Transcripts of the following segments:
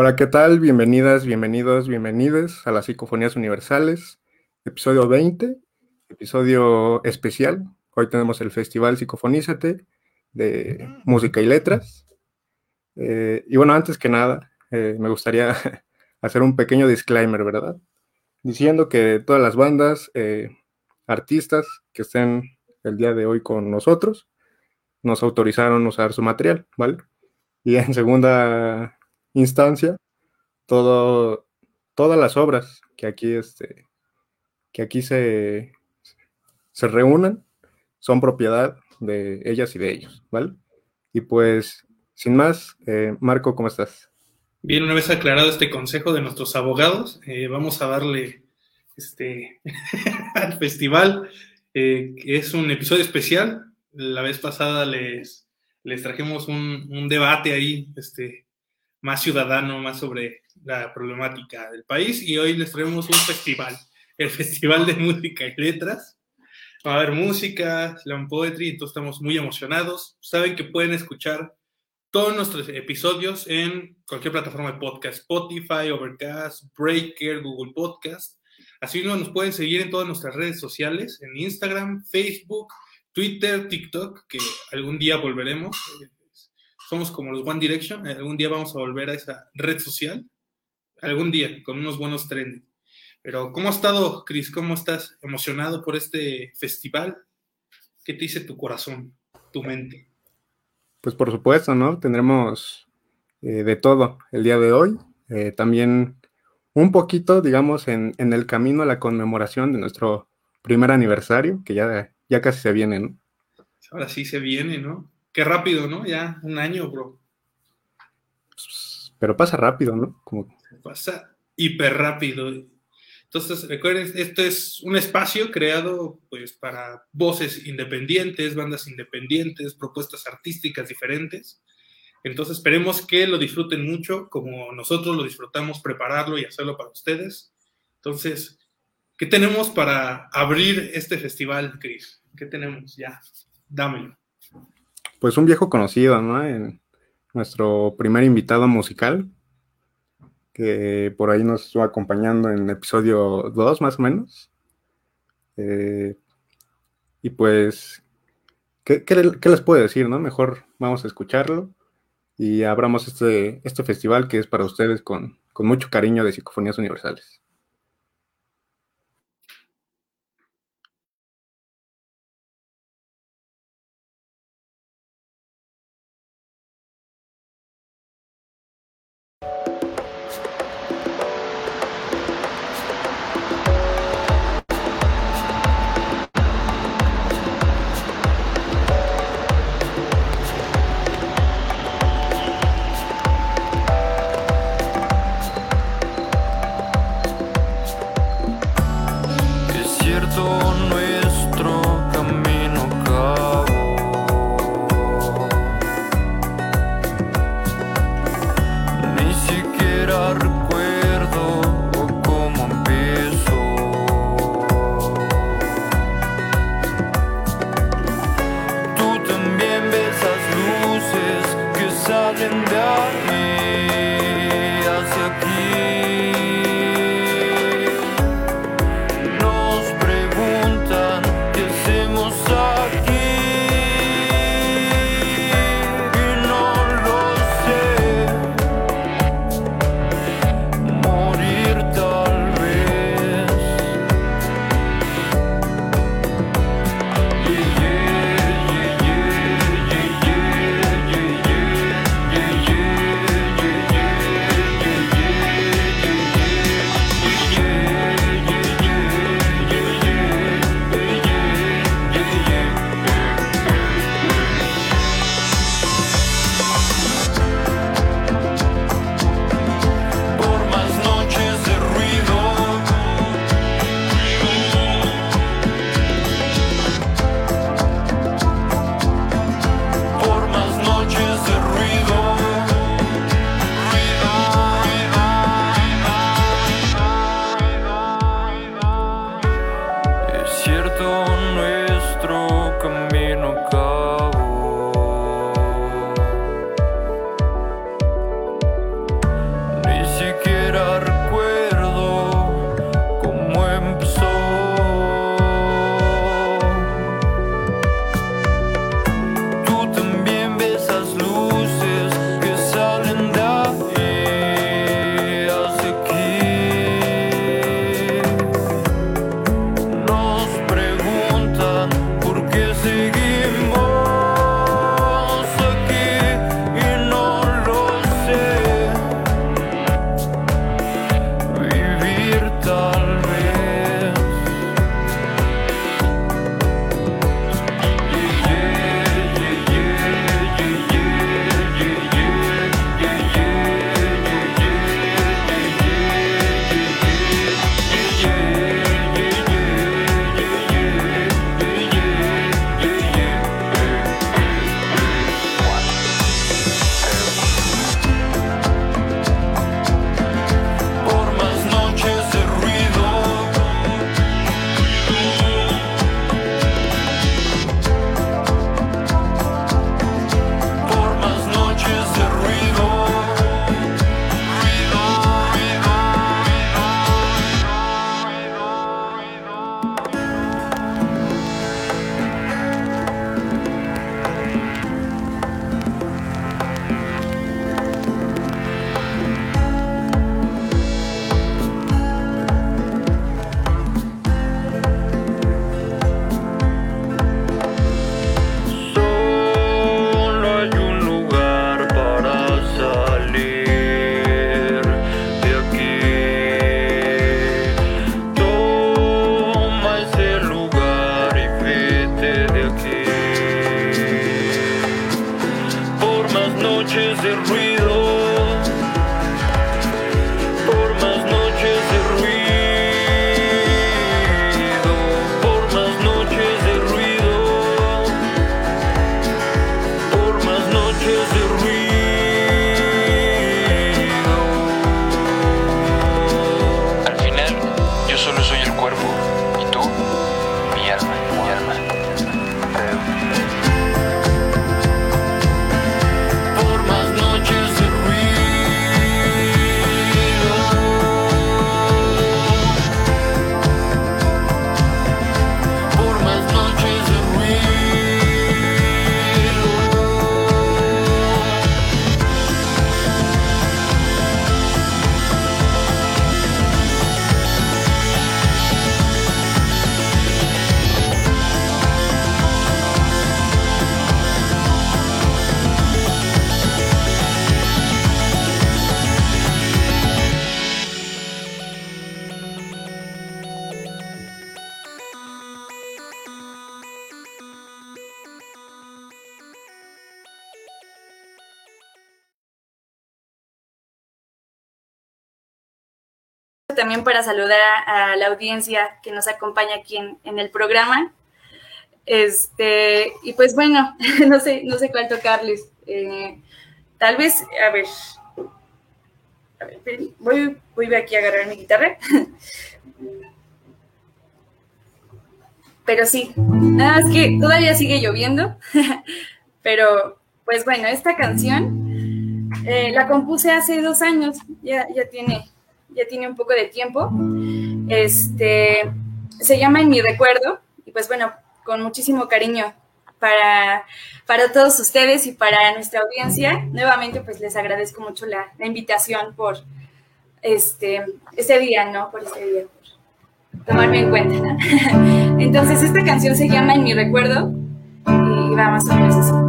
Hola, ¿qué tal? Bienvenidas, bienvenidos, bienvenides a las Psicofonías Universales, episodio 20, episodio especial. Hoy tenemos el Festival Psicofonízate de Música y Letras. Eh, y bueno, antes que nada, eh, me gustaría hacer un pequeño disclaimer, ¿verdad? Diciendo que todas las bandas, eh, artistas que estén el día de hoy con nosotros, nos autorizaron usar su material, ¿vale? Y en segunda instancia, todo, todas las obras que aquí, este, que aquí se, se reúnan son propiedad de ellas y de ellos, ¿vale? Y pues, sin más, eh, Marco, ¿cómo estás? Bien, una vez aclarado este consejo de nuestros abogados, eh, vamos a darle este, al festival, eh, es un episodio especial. La vez pasada les, les trajimos un, un debate ahí, este, más ciudadano, más sobre la problemática del país. Y hoy les traemos un festival, el Festival de Música y Letras. Va a haber música, slam poetry, entonces estamos muy emocionados. Saben que pueden escuchar todos nuestros episodios en cualquier plataforma de podcast, Spotify, Overcast, Breaker, Google Podcast. Así nos pueden seguir en todas nuestras redes sociales, en Instagram, Facebook, Twitter, TikTok, que algún día volveremos somos como los One Direction, algún día vamos a volver a esa red social, algún día, con unos buenos trends. Pero, ¿cómo ha estado, Chris? ¿Cómo estás emocionado por este festival? ¿Qué te dice tu corazón, tu mente? Pues por supuesto, ¿no? Tendremos eh, de todo el día de hoy. Eh, también un poquito, digamos, en, en, el camino a la conmemoración de nuestro primer aniversario, que ya, ya casi se viene, ¿no? Ahora sí se viene, ¿no? Qué rápido, ¿no? Ya un año, bro. Pero pasa rápido, ¿no? Como... Pasa hiper rápido. Entonces, recuerden, esto es un espacio creado pues para voces independientes, bandas independientes, propuestas artísticas diferentes. Entonces, esperemos que lo disfruten mucho, como nosotros lo disfrutamos prepararlo y hacerlo para ustedes. Entonces, ¿qué tenemos para abrir este festival, Chris? ¿Qué tenemos? Ya, dámelo pues un viejo conocido, ¿no? En nuestro primer invitado musical, que por ahí nos estuvo acompañando en episodio 2 más o menos. Eh, y pues, ¿qué, les puedo decir, no? Mejor vamos a escucharlo y abramos este, este festival que es para ustedes con, con mucho cariño de Psicofonías Universales. Para saludar a, la audiencia que nos acompaña aquí en, el programa. Este, y pues bueno, no sé, no sé cuál tocarles. Eh, tal vez, a ver, a voy, voy aquí a agarrar mi guitarra. Pero sí, nada más que todavía sigue lloviendo. Pero pues bueno, esta canción eh, la compuse hace dos años, ya, ya tiene ya tiene un poco de tiempo. Este, se llama En mi recuerdo y pues bueno, con muchísimo cariño para, para todos ustedes y para nuestra audiencia. Nuevamente pues les agradezco mucho la, invitación por este, este día, ¿no? Por este día, por tomarme en cuenta. Entonces esta canción se llama En mi recuerdo y va más o menos así.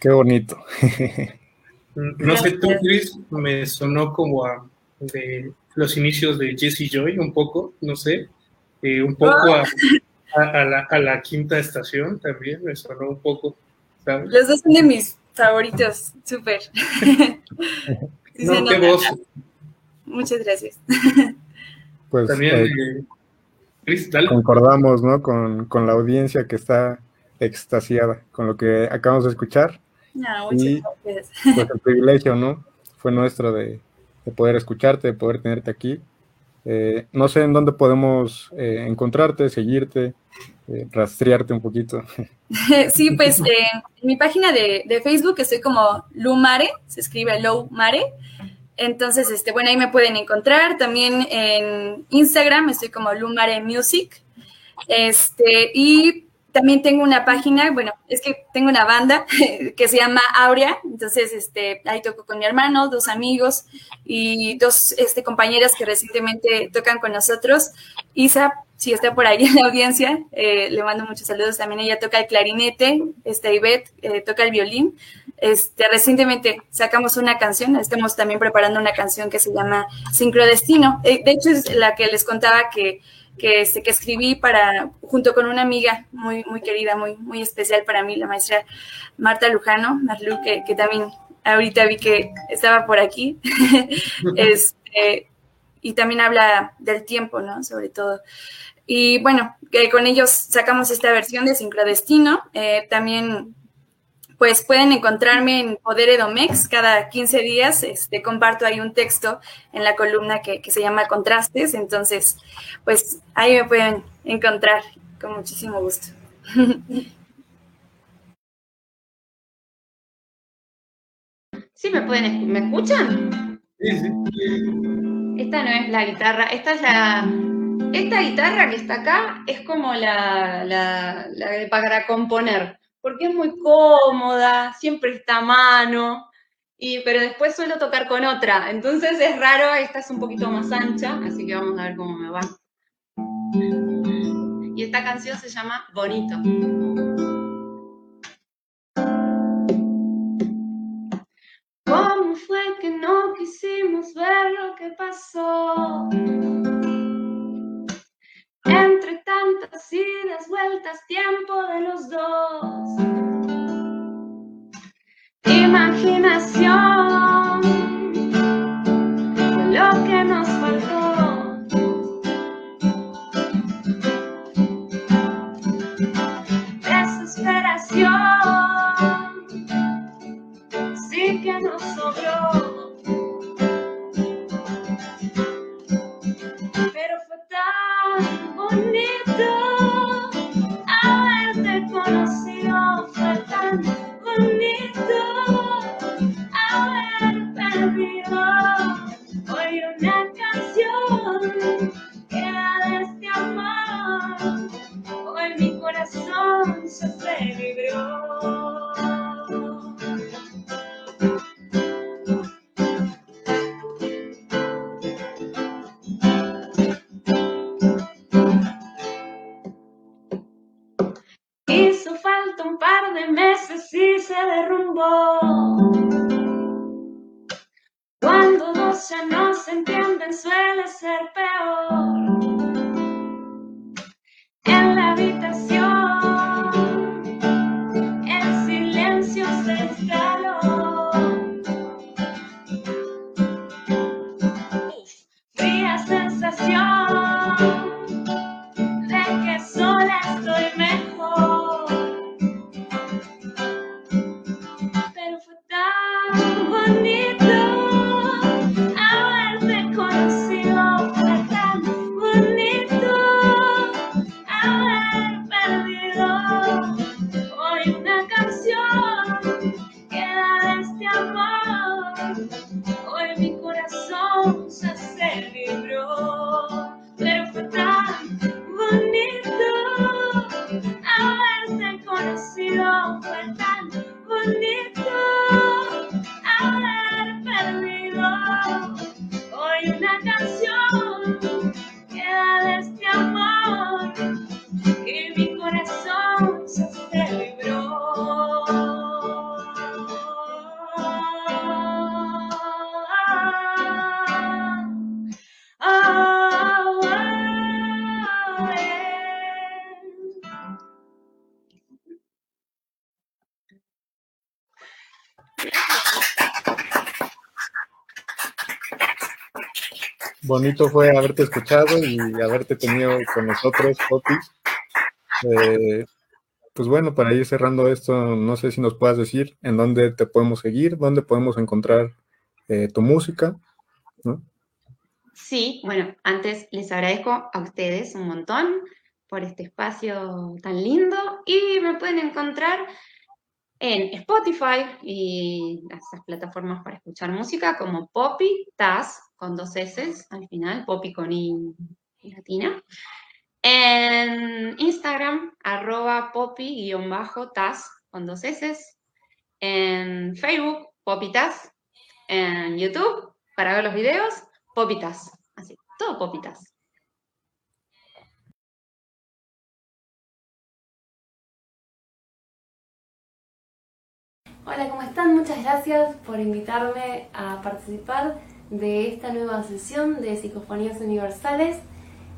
Qué bonito. No sé, tú, Chris, me sonó como a de los inicios de Jesse Joy, un poco, no sé, eh, un poco a, a, la, quinta estación también, me sonó un poco. Los dos son de mis favoritos, súper. no, qué voz. Muchas gracias. Pues también, eh, Chris, dale. concordamos, ¿no? Con, con la audiencia que está extasiada con lo que acabamos de escuchar. No, y, pues el privilegio, ¿no? Fue nuestro de, poder escucharte, de poder tenerte aquí. Eh, no sé en dónde podemos eh, encontrarte, seguirte, eh, rastrearte un poquito. Sí, pues en mi página de, de, Facebook estoy como Lumare, se escribe Low Mare. Entonces, este, bueno, ahí me pueden encontrar. También en Instagram estoy como Lumare Music. Este, y también tengo una página, bueno, es que tengo una banda que se llama Aurea, entonces este, ahí toco con mi hermano, dos amigos y dos este, compañeras que recientemente tocan con nosotros. Isa, si está por ahí en la audiencia, eh, le mando muchos saludos. También ella toca el clarinete, este, Ivette eh, toca el violín. Este, recientemente sacamos una canción, estamos también preparando una canción que se llama Sincrodestino. Eh, de hecho, es la que les contaba que que, este, que escribí para, junto con una amiga muy, muy querida, muy, muy especial para mí, la maestra Marta Lujano, Marlu, que, que también ahorita vi que estaba por aquí. este, y también habla del tiempo, ¿no? Sobre todo. Y bueno, que con ellos sacamos esta versión de Sincrodestino. Eh, también pues pueden encontrarme en Poder Edomex cada 15 días. Este, comparto ahí un texto en la columna que, se llama Contrastes. Entonces, pues ahí me pueden encontrar con muchísimo gusto. ¿Sí me pueden ¿Me escuchan? Sí, sí. Esta no es la guitarra, esta es la. Esta guitarra que está acá es como la, la, la para componer porque es muy cómoda, siempre está a mano, y, pero después suelo tocar con otra, entonces es raro, esta es un poquito más ancha, así que vamos a ver cómo me va. Y esta canción se llama Bonito. ¿Cómo fue que no quisimos ver lo que pasó? Entre tantas idas, vueltas, tiempo de los dos. Imaginación, lo que nos faltó. Desesperación, sí que nos sobró. Bonito fue haberte escuchado y haberte tenido con nosotros, Poppy. Eh, pues bueno, para ir cerrando esto, no sé si nos puedas decir en dónde te podemos seguir, dónde podemos encontrar eh, tu música. Sí, bueno, antes les agradezco a ustedes un montón por este espacio tan lindo y me pueden encontrar en Spotify y esas plataformas para escuchar música como Poppy Taz con dos S al final, Poppy con I latina. En Instagram, arroba poppy-taz con dos S. En Facebook, Taz. En YouTube, para ver los videos, Taz. Así, todo Taz. Hola, ¿cómo están? Muchas gracias por invitarme a participar de esta nueva sesión de Psicofonías Universales.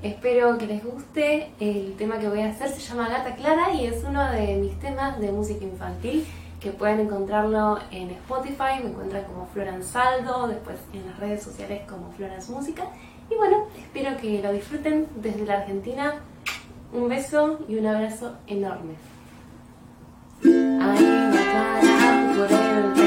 Espero que les guste. El tema que voy a hacer se llama Gata Clara y es uno de mis temas de música infantil que pueden encontrarlo en Spotify, me encuentran como Florence Saldo, después en las redes sociales como Florence Música. Y bueno, espero que lo disfruten desde la Argentina. Un beso y un abrazo enorme. por el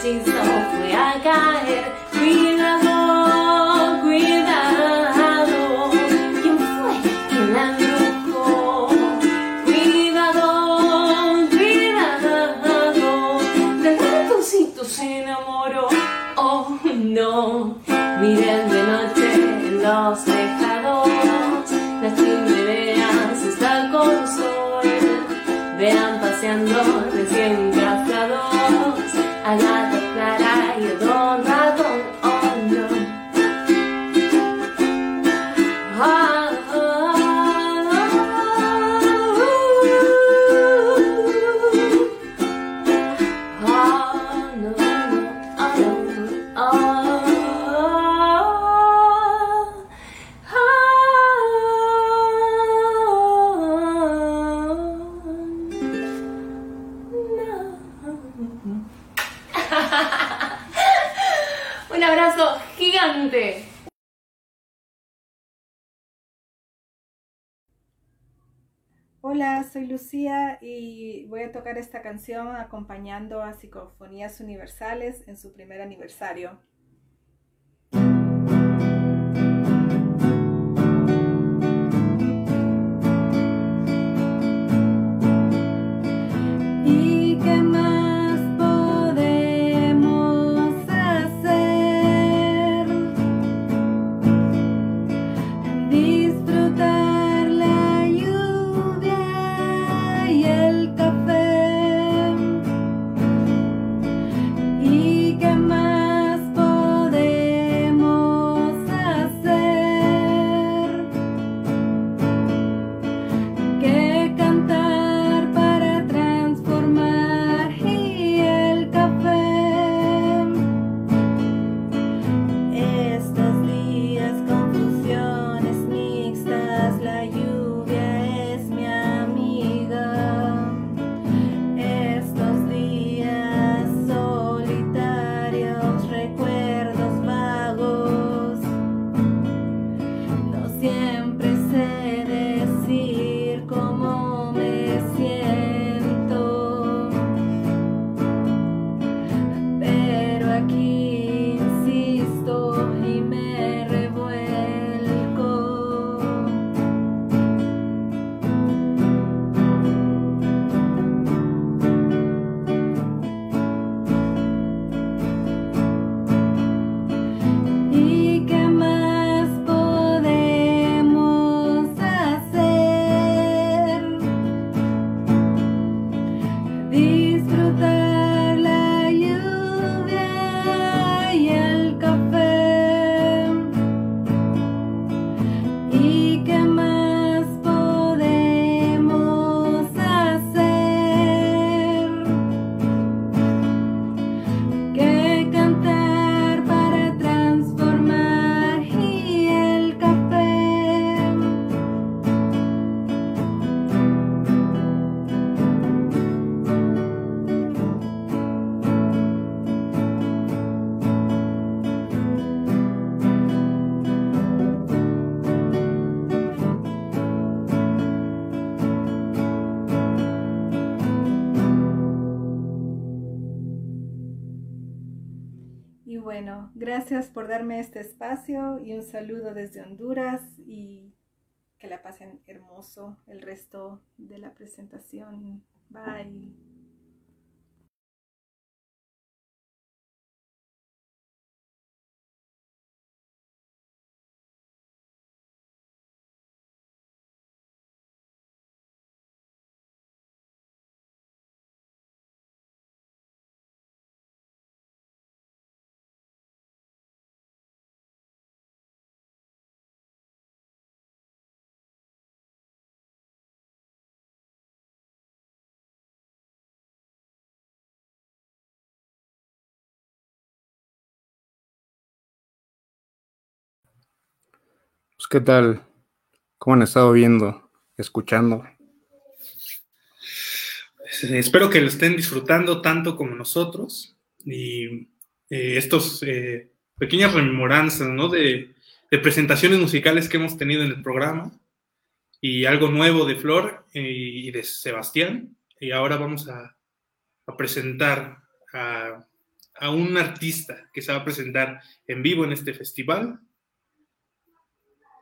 fue a caer. Cuidado, cuidado, ¿quién fue quien la embrujó? Cuidado, cuidado, del ratoncito se enamoró no. Miren de noche los tejados, las chimeneas están con sol, vean paseando recién casados, a la soy Lucía y voy a tocar esta canción acompañando a Psicofonías Universales en su primer aniversario. Darme este espacio y un saludo desde Honduras y que la pasen hermoso el resto de la presentación. Bye. ¿Qué tal? ¿Cómo han estado viendo, escuchando? Espero que lo estén disfrutando tanto como nosotros y eh, estos eh, pequeñas rememoranzas ¿no? de, presentaciones musicales que hemos tenido en el programa y algo nuevo de Flor eh, y de Sebastián. Y ahora vamos a, presentar a un artista que se va a presentar en vivo en este festival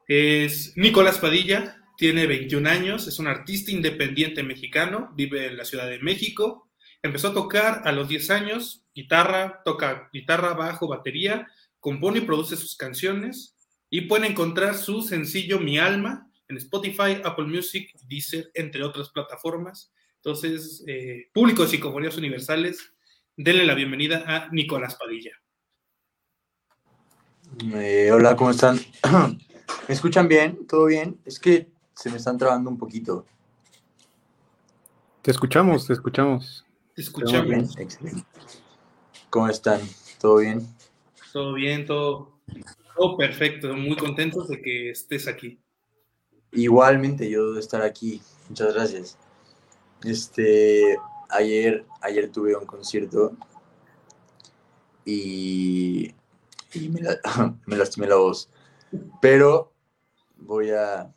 es Nicolás Padilla, tiene 21 años, es un artista independiente mexicano, vive en la Ciudad de México. Empezó a tocar a los 10 años, guitarra, toca guitarra, bajo, batería, compone y produce sus canciones y pueden encontrar su sencillo Mi Alma en Spotify, Apple Music, Deezer, entre otras plataformas. Entonces, eh, público de Psicofonías Universales, denle la bienvenida a Nicolás Padilla. Eh, hola, ¿cómo están? ¿Me escuchan bien? ¿Todo bien? Es que se me están trabando un poquito. Te escuchamos, te escuchamos. Te escuchamos. Bien? Excelente. ¿Cómo están? ¿Todo bien? Todo bien, todo, todo perfecto. Muy contentos de que estés aquí. Igualmente, yo de estar aquí. Muchas gracias. Este, ayer, ayer tuve un concierto y, y me, me lastimé la voz pero voy a,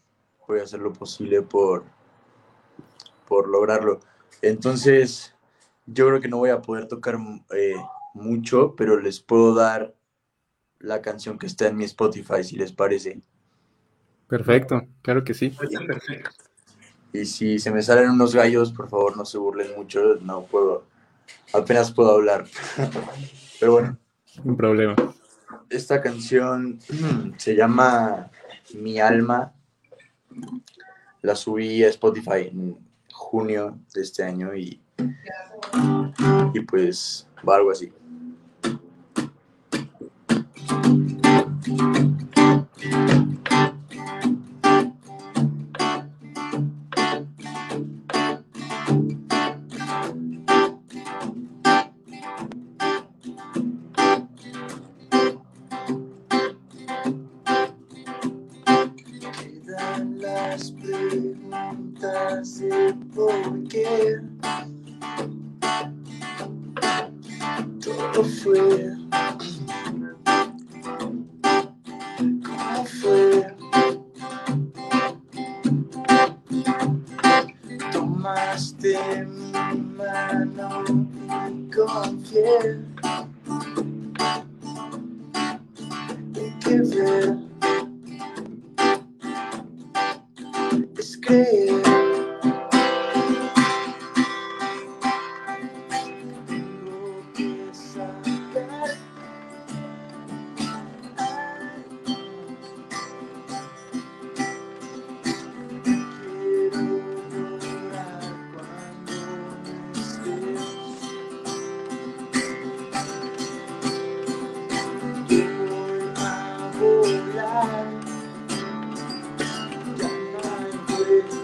voy a hacer lo posible por, por lograrlo. Entonces, yo creo que no voy a poder tocar eh, mucho, pero les puedo dar la canción que está en mi Spotify, si les parece. Perfecto, claro que sí. Y si se me salen unos gallos, por favor no se burlen mucho, no puedo, apenas puedo hablar. Pero bueno. Un problema esta canción se llama Mi Alma. La subí a Spotify en junio de este año y, y pues va algo así.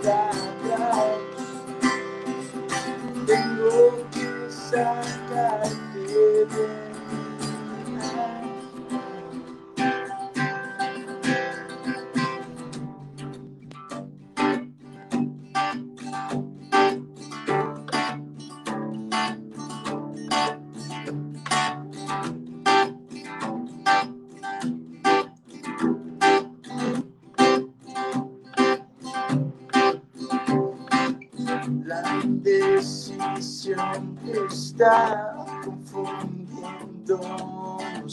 down.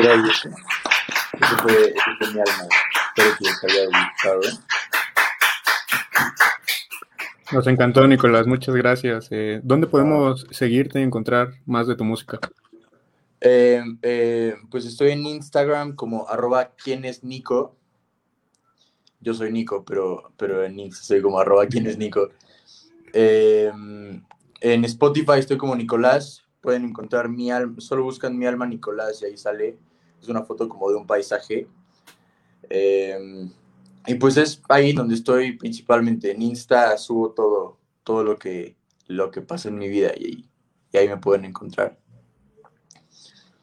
gracias. Eso fue, eso fue mi alma. Espero que les haya gustado. Nos encantó, Nicolás. Muchas gracias. Eh, ¿Dónde podemos seguirte y encontrar más de tu música? Eh, eh, pues estoy en Instagram como arroba quién es Nico. Yo soy Nico, pero, pero en Instagram soy como arroba quién es Nico. en Spotify estoy como Nicolás pueden encontrar mi alma, solo buscan mi alma Nicolás y ahí sale, es una foto como de un paisaje. Em, y pues es ahí donde estoy principalmente, en Insta subo todo, todo lo que, lo que pasa en mi vida y, y ahí me pueden encontrar.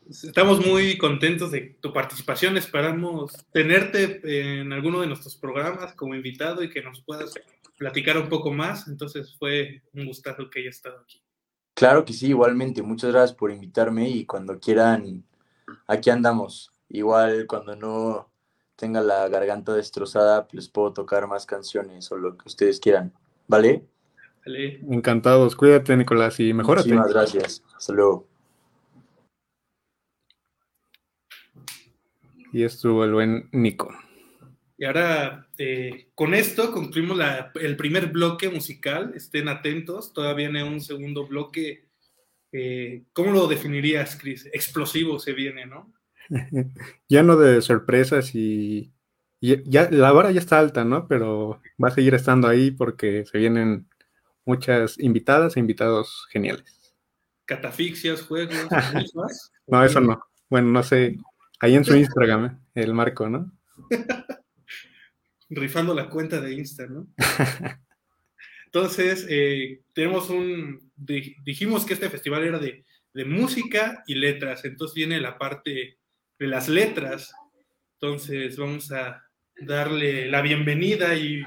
Estamos muy contentos de tu participación. Esperamos tenerte en alguno de nuestros programas como invitado y que nos puedas platicar un poco más. Entonces fue un gustazo que hayas estado aquí. Claro que sí, igualmente. Muchas gracias por invitarme y cuando quieran, aquí andamos. Igual cuando no tenga la garganta destrozada, pues puedo tocar más canciones o lo que ustedes quieran. ¿Vale? Vale. Encantados. Cuídate, Nicolás, y mejórate. Muchísimas gracias. Hasta luego. Y estuvo el buen Nico. Y ahora, eh, con esto concluimos el primer bloque musical. Estén atentos, todavía viene un segundo bloque. Eh, ¿Cómo lo definirías, Chris? Explosivo se viene, ¿no? Lleno de sorpresas y, ya la vara ya está alta, ¿no? Pero va a seguir estando ahí porque se vienen muchas invitadas e invitados geniales. Catafixias, juegos, no, eso no. Bueno, no sé. Ahí en su Instagram, el marco, ¿no? Rifando la cuenta de Insta, ¿no? Entonces, eh, tenemos un, dijimos que este festival era de, música y letras, entonces viene la parte de las letras, entonces vamos a darle la bienvenida y,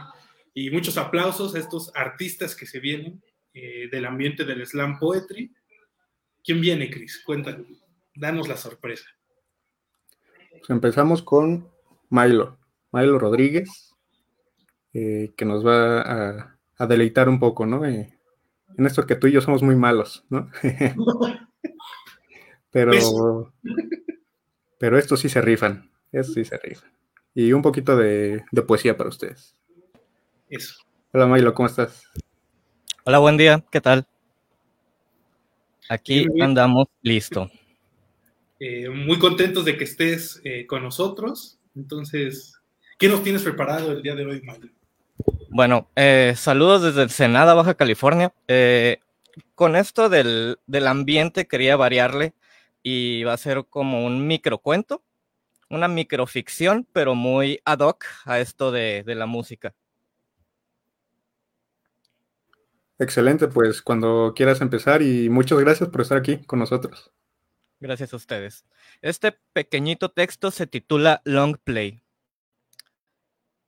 muchos aplausos a estos artistas que se vienen eh, del ambiente del slam poetry. ¿Quién viene, Cris? Cuéntanos, danos la sorpresa. Pues empezamos con Milo, Milo Rodríguez, eh, que nos va a, deleitar un poco, ¿no? Eh, en esto que tú y yo somos muy malos, ¿no? pero, pero estos sí se rifan, estos sí se rifan. Y un poquito de, poesía para ustedes. Eso. Hola Milo, ¿cómo estás? Hola, buen día, ¿qué tal? Aquí andamos listo. Eh, muy contentos de que estés eh, con nosotros. Entonces, ¿qué nos tienes preparado el día de hoy, Milo? Bueno, eh, saludos desde Senada, Baja California. con esto del, ambiente quería variarle y va a ser como un microcuento, una microficción, pero muy ad hoc a esto de la música. Excelente, pues cuando quieras empezar y muchas gracias por estar aquí con nosotros. Gracias a ustedes. Este pequeñito texto se titula Long Play.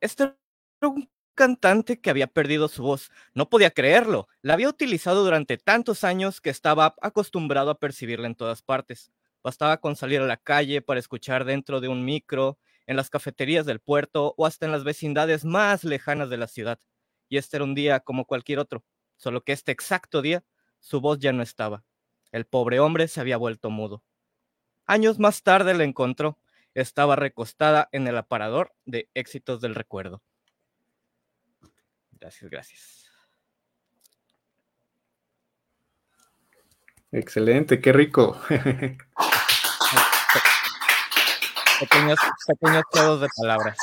Este era un cantante que había perdido su voz. No podía creerlo. La había utilizado durante tantos años que estaba acostumbrado a percibirla en todas partes. Bastaba con salir a la calle para escuchar dentro de un micro, en las cafeterías del puerto o hasta en las vecindades más lejanas de la ciudad. Y este era un día como cualquier otro solo que este exacto día su voz ya no estaba. El pobre hombre se había vuelto mudo. Años más tarde la encontró. Estaba recostada en el aparador de éxitos del recuerdo. Gracias, gracias. Excelente, qué rico. pequeños, pequeños de palabras.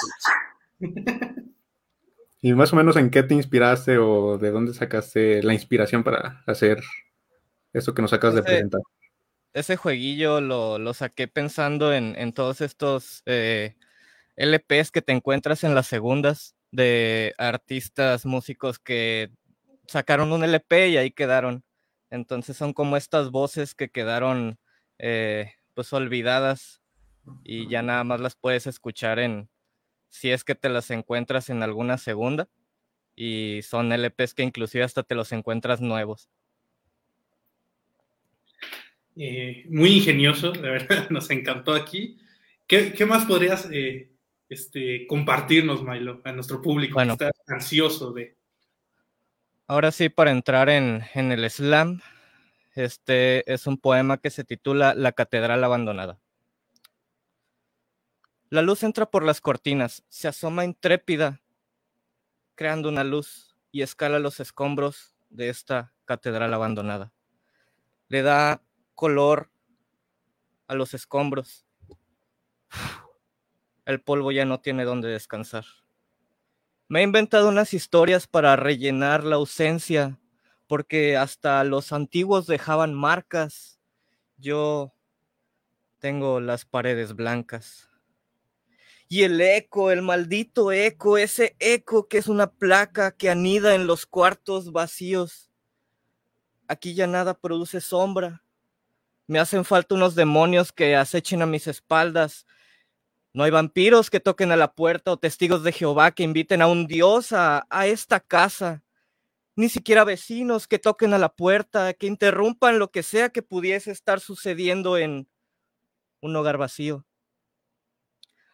¿Y más o menos en qué te inspiraste o de dónde sacaste la inspiración para hacer esto que nos acabas de presentar? Ese jueguillo lo, saqué pensando en, todos estos eh, LPs que te encuentras en las segundas de artistas, músicos que sacaron un LP y ahí quedaron. Entonces son como estas voces que quedaron eh, pues olvidadas y ya nada más las puedes escuchar en, si es que te las encuentras en alguna segunda. Y son LPs que inclusive hasta te los encuentras nuevos. Eh, muy ingenioso, de verdad, nos encantó aquí. ¿Qué, más podrías eh, este, compartirnos, Milo, a nuestro público que está ansioso de... Ahora sí, para entrar en, en el slam, este es un poema que se titula La Catedral Abandonada. La luz entra por las cortinas, se asoma intrépida, creando una luz y escala los escombros de esta catedral abandonada. Le da color a los escombros. El polvo ya no tiene dónde descansar. Me he inventado unas historias para rellenar la ausencia, porque hasta los antiguos dejaban marcas. Yo tengo las paredes blancas. Y el eco, el maldito eco, ese eco que es una placa que anida en los cuartos vacíos. Aquí ya nada produce sombra. Me hacen falta unos demonios que acechen a mis espaldas. No hay vampiros que toquen a la puerta o testigos de Jehová que inviten a un dios a, a esta casa. Ni siquiera vecinos que toquen a la puerta, que interrumpan lo que sea que pudiese estar sucediendo en un hogar vacío.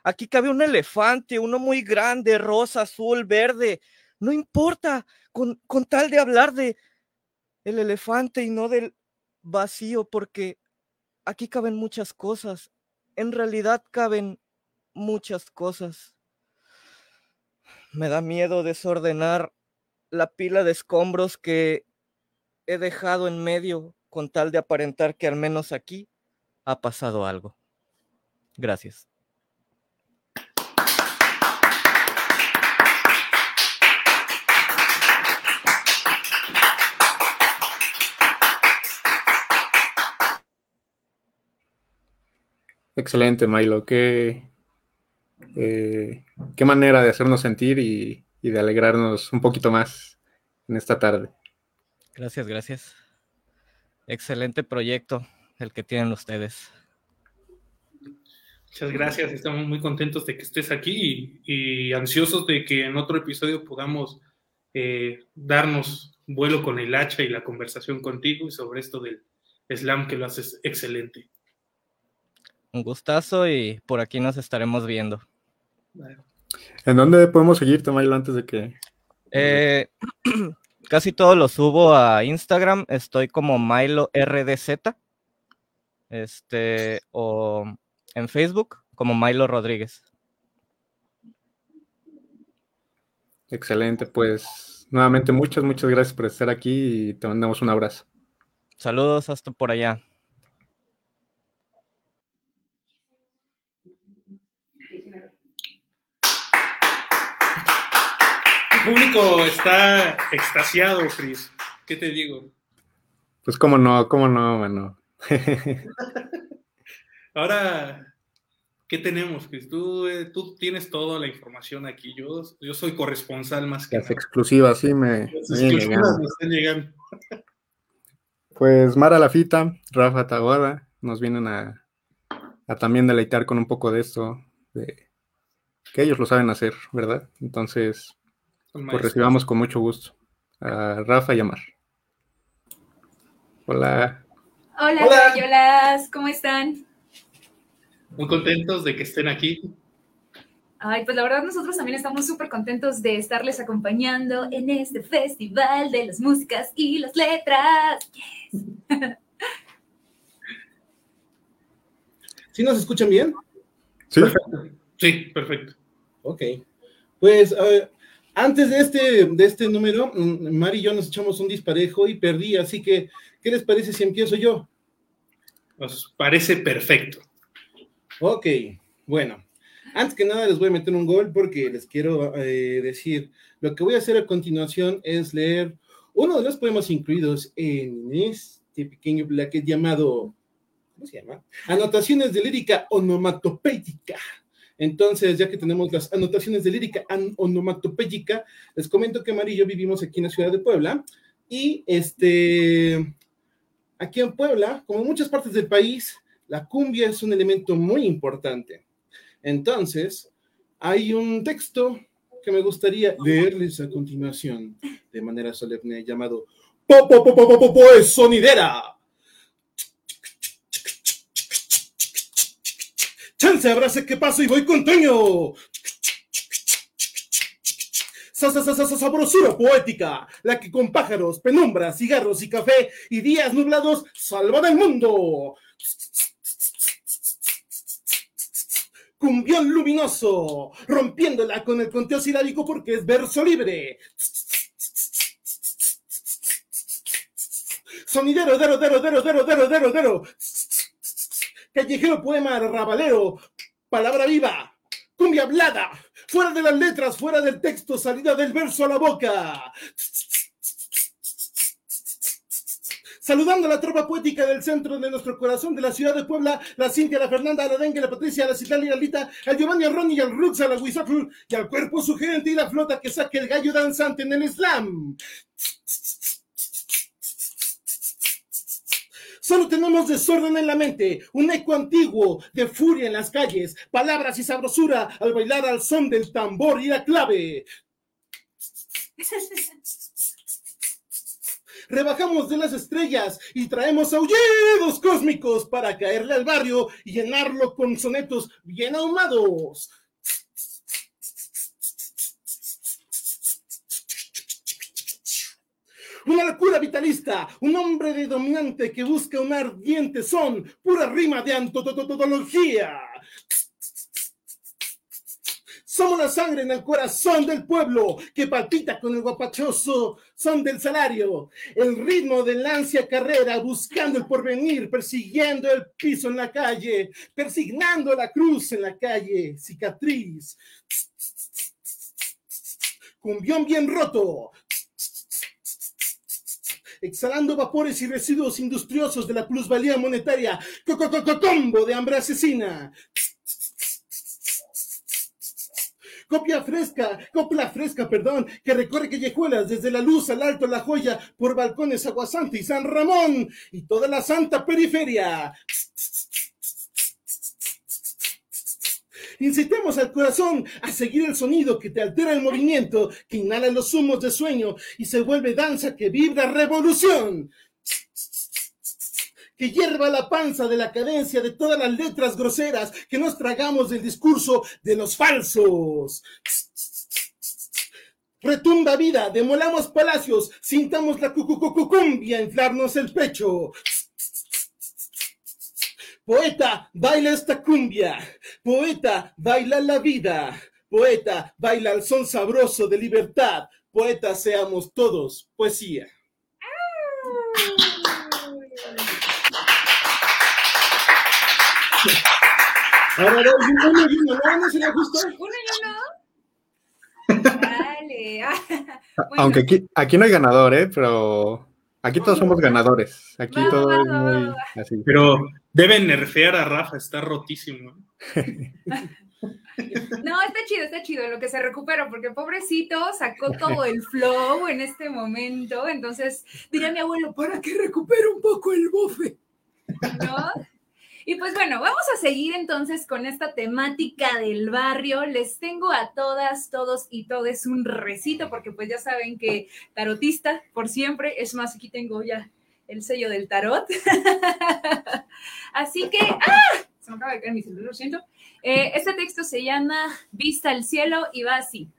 Aquí cabe un elefante, uno muy grande, rosa, azul, verde. No importa, con, con tal de hablar de el elefante y no del vacío, porque aquí caben muchas cosas. En realidad caben muchas cosas. Me da miedo desordenar la pila de escombros que he dejado en medio con tal de aparentar que al menos aquí ha pasado algo. Gracias. Excelente, Milo. Qué, eh, qué manera de hacernos sentir y, de alegrarnos un poquito más en esta tarde. Gracias, gracias. Excelente proyecto el que tienen ustedes. Muchas gracias, estamos muy contentos de que estés aquí y, ansiosos de que en otro episodio podamos eh, darnos vuelo con el hacha y la conversación contigo y sobre esto del slam que lo haces excelente. Un gustazo y por aquí nos estaremos viendo. ¿En dónde podemos seguirte, Mayo, antes de que... Eh, casi todo lo subo a Instagram. Estoy como Milo RDZ. Este, o en Facebook como Milo Rodríguez. Excelente, pues nuevamente muchas, muchas gracias por estar aquí y te mandamos un abrazo. Saludos hasta por allá. El público está extasiado, Chris. ¿Qué te digo? Pues cómo no, cómo no, mano. Ahora, ¿qué tenemos, Chris? Tú, eh, tú tienes toda la información aquí. Yo, yo soy corresponsal más que Las exclusivas, sí, me, Las me exclusivas me están llegando. Pues Mara Lafita, Rafa Taguada, nos vienen a, a también deleitar con un poco de esto, de que ellos lo saben hacer, ¿verdad? Entonces, pues recibamos con mucho gusto a Rafa y a Mar. Hola, Hola, Hola. ¿cómo están? Muy contentos de que estén aquí. Ay, pues la verdad nosotros también estamos súper contentos de estarles acompañando en este festival de las músicas y las letras. ¿Sí nos escuchan bien? ¿sí? Sí, perfecto. Ok. Pues eh, antes de este, de este número, mm, Mari y yo nos echamos un disparejo y perdí, así que, ¿qué les parece si empiezo yo? Nos parece perfecto. Ok, bueno. Antes que nada les voy a meter un gol porque les quiero eh, decir, lo que voy a hacer a continuación es leer uno de los poemas incluidos en este pequeño plaquet llamado, ¿cómo se llama? Anotaciones de lírica onomatopéyica. Entonces, ya que tenemos las anotaciones de lírica onomatopéyica, les comento que Mari y yo vivimos aquí en la ciudad de Puebla y este, aquí en Puebla, como en muchas partes del país, la cumbia es un elemento muy importante. Entonces, hay un texto que me gustaría leerles a continuación de manera solemne llamado Po, po, po, po, po, po, Pues Sonidera. Chance, abrace que paso y voy con Toño. Sa, sa, sa, sa, sa- sabrosura poética, la que con pájaros, penumbras, cigarros y café y días nublados salva del mundo. Cumbión luminoso, rompiéndola con el conteo silábico porque es verso libre. Sonidero, dero, dero, dero, dero, dero, dero, dero. Callejero poema rabalero, palabra viva, cumbia hablada, fuera de las letras, fuera del texto, salida del verso a la boca. Saludando a la tropa poética del centro de nuestro corazón de la ciudad de Puebla, la Cintia, la Fernanda, la Dengue, la Patricia, la Citlali, la Lita, al Giovanni, al Ronnie, al Rux, a la Huizotl, y al cuerpo sugerente y la flota que saque el gallo danzante en el slam. Solo tenemos desorden en la mente, un eco antiguo de furia en las calles, palabras y sabrosura al bailar al son del tambor y la clave. Rebajamos de las estrellas y traemos aullidos cósmicos para caerle al barrio y llenarlo con sonetos bien ahumados. Una locura vitalista, un hombre de dominante que busca un ardiente son, pura rima de antototología. Somos la sangre en el corazón del pueblo que palpita con el guapachoso son del salario. El ritmo de la ansia carrera, buscando el porvenir, persiguiendo el piso en la calle, persignando la cruz en la calle, cicatriz. Cumbión bien roto, exhalando vapores y residuos industriosos de la plusvalía monetaria, co- co- co- co- combo de hambre asesina. Copia fresca, copla fresca, perdón, que recorre callejuelas desde la luz al alto la joya, por balcones Aguasanta y San Ramón y toda la santa periferia. Incitemos al corazón a seguir el sonido que te altera el movimiento, que inhala los humos de sueño y se vuelve danza que vibra revolución. Que hierva la panza de la cadencia de todas las letras groseras que nos tragamos del discurso de los falsos. Retumba vida, demolamos palacios, sintamos la cucucucucumbia, inflarnos el pecho. Poeta, baila esta cumbia. Poeta, baila la vida. Poeta, baila el son sabroso de libertad. Poeta, seamos todos poesía. Ahora, uno y uno, ¿no? se le? Uno y uno. Vale. Aunque aquí, aquí no hay ganador, ¿eh? Pero aquí todos somos ganadores. Aquí todo es muy así. Pero deben nerfear a Rafa, está rotísimo. No, está chido, está chido en lo que se recupera, porque pobrecito sacó todo el flow en este momento. Entonces, diría mi abuelo, para que recupere un poco el bofe. ¿No? Y pues bueno, vamos a seguir entonces con esta temática del barrio. Les tengo a todas, todos y todes un recito, porque pues ya saben que tarotista por siempre. Es más, aquí tengo ya el sello del tarot. Así que, ¡ah! Se me acaba de caer mi celular, lo siento. Eh, este texto se llama Vista al cielo y va así.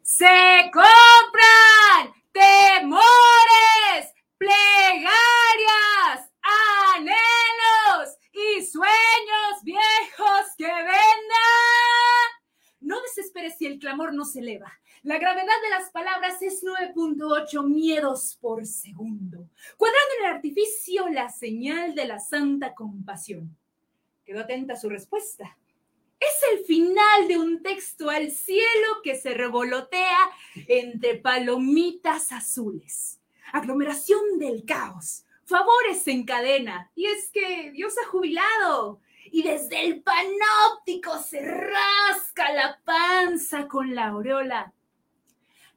Se compran temores, plegarias, anhelos y sueños viejos que vendan. No desesperes si el clamor no se eleva. La gravedad de las palabras es 9.8 miedos por segundo, cuadrando en el artificio la señal de la santa compasión. Quedó atenta a su respuesta. Es el final de un texto al cielo que se revolotea entre palomitas azules. Aglomeración del caos, favores en cadena. Y es que Dios ha jubilado. Y desde el panóptico se rasca la panza con la aureola.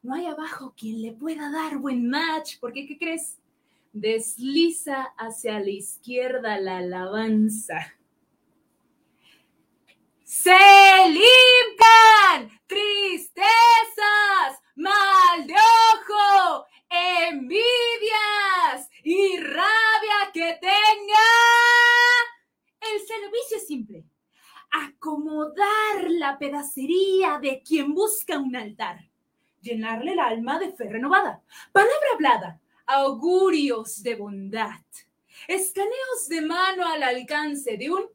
No hay abajo quien le pueda dar buen match, porque ¿qué crees? Desliza hacia la izquierda la alabanza. Se limpian tristezas, mal de ojo, envidias y rabia que tenga. El servicio es simple. Acomodar la pedacería de quien busca un altar. Llenarle el alma de fe renovada. Palabra hablada. Augurios de bondad. Escaneos de mano al alcance de un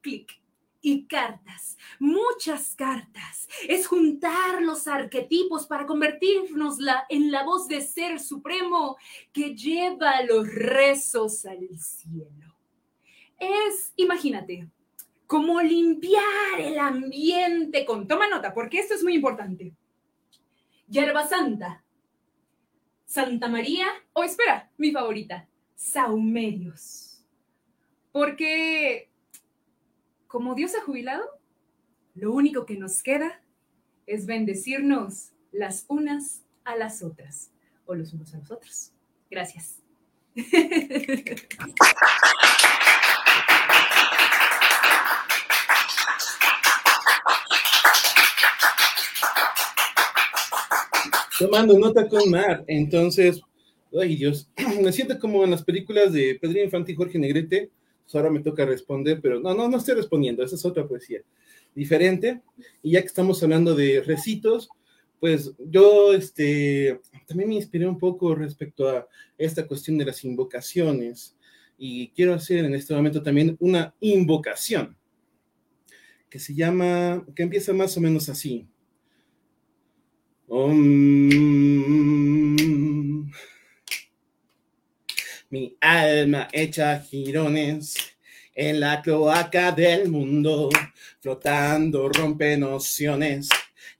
clic y cartas, muchas cartas. Es juntar los arquetipos para convertirnos en la voz de ser supremo que lleva los rezos al cielo. Es, imagínate, como limpiar el ambiente con, toma nota, porque esto es muy importante. Yerba Santa, Santa María, o espera, mi favorita, Saumerios. Porque como Dios ha jubilado, lo único que nos queda es bendecirnos las unas a las otras o los unos a los otros. Gracias. Tomando nota con Mar, entonces, ay Dios, me siento como en las películas de Pedro Infante y Jorge Negrete, ahora me toca responder, pero no, no, no estoy respondiendo, esa es otra poesía diferente. Y ya que estamos hablando de recitos, pues yo este, también me inspiré un poco respecto a esta cuestión de las invocaciones y quiero hacer en este momento también una invocación que se llama, que empieza más o menos así. Mi alma hecha girones en la cloaca del mundo, flotando rompe nociones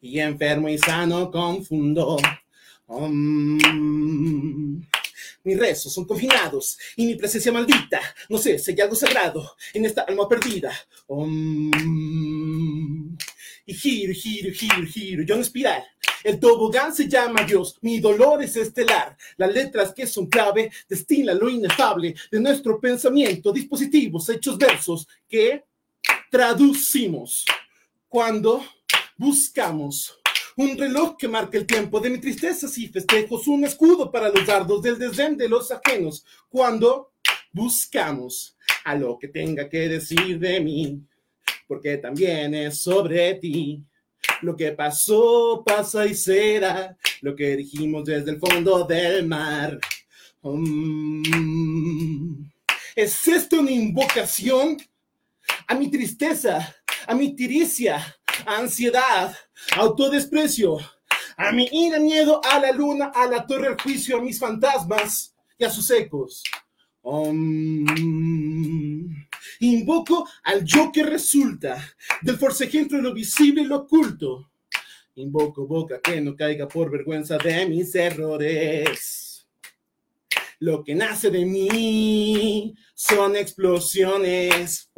y enfermo y sano confundo. mis rezos son confinados y mi presencia maldita, no sé si hay algo sagrado en esta alma perdida. Y giro, giro, giro, giro, yo en espiral. El tobogán se llama Dios, mi dolor es estelar. Las letras que son clave destinan lo inefable de nuestro pensamiento, dispositivos, hechos, versos que traducimos. Cuando buscamos un reloj que marque el tiempo de mis tristezas y festejos, un escudo para los dardos del desdén de los ajenos, cuando buscamos a lo que tenga que decir de mí, porque también es sobre ti Lo que pasó, pasa y será. Lo que dijimos desde el fondo del mar. ¿Es esto una invocación? A mi tristeza, a mi tiricia, ansiedad, autodesprecio, a mi ira, miedo, a la luna, a la torre, al juicio, a mis fantasmas y a sus ecos. Invoco al yo que resulta del forcejeo entre lo visible y lo oculto. Invoco boca que no caiga por vergüenza de mis errores. Lo que nace de mí son explosiones.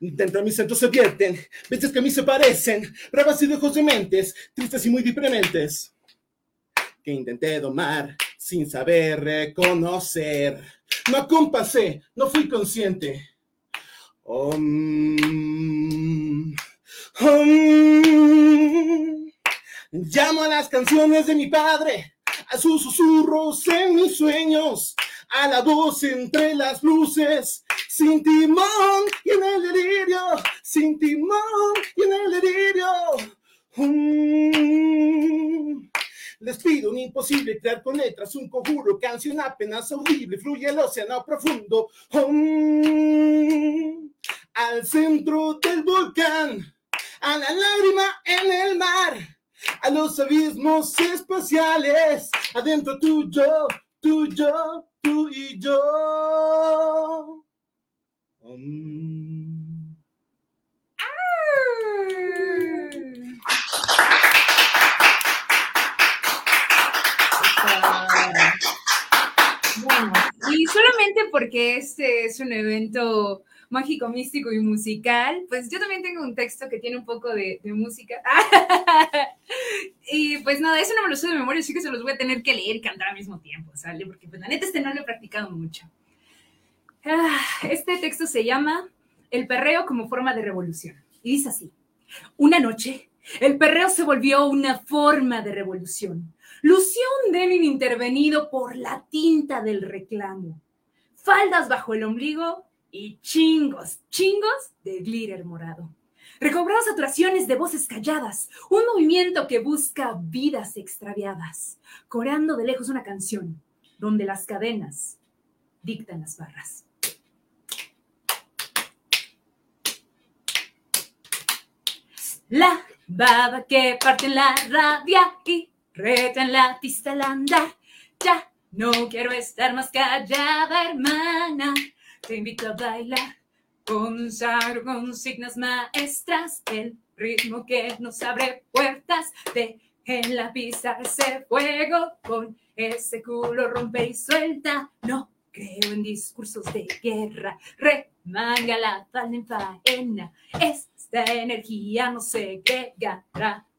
Dentro de mis centros se vierten, veces que a mí se parecen, bravas y lejos de mentes, tristes y muy diferentes, que intenté domar sin saber reconocer. No acompasé, no fui consciente. llamo a las canciones de mi padre, a sus susurros en mis sueños, a la voz entre las luces, sin timón y en el delirio, sin timón y en el delirio. Les pido un imposible crear con letras un conjuro, canción apenas audible, fluye el océano profundo. Al centro del volcán, a la lágrima en el mar, a los abismos espaciales, adentro tuyo, tuyo, tú y yo. Y solamente porque este es un evento mágico, místico y musical, pues yo también tengo un texto que tiene un poco de, de música. y pues nada, eso no me lo sé de memoria, así que se los voy a tener que leer y cantar al mismo tiempo, ¿sale? Porque pues la neta este no lo he practicado mucho. Ah, este texto se llama El perreo como forma de revolución. Y dice así, una noche, el perreo se volvió una forma de revolución. Lució un denim intervenido por la tinta del reclamo. Faldas bajo el ombligo y chingos, chingos de glitter morado. Recobró saturaciones de voces calladas, un movimiento que busca vidas extraviadas, coreando de lejos una canción donde las cadenas dictan las barras. La baba que parte la rabia y reta en la pista al andar. Ya no quiero estar más callada, hermana. Te invito a bailar, consagro consignas maestras, el ritmo que nos abre puertas, de en la pista ese fuego, con ese culo rompe y suelta, no creo en discursos de guerra, remanga la falda en faena, esta energía no se queda,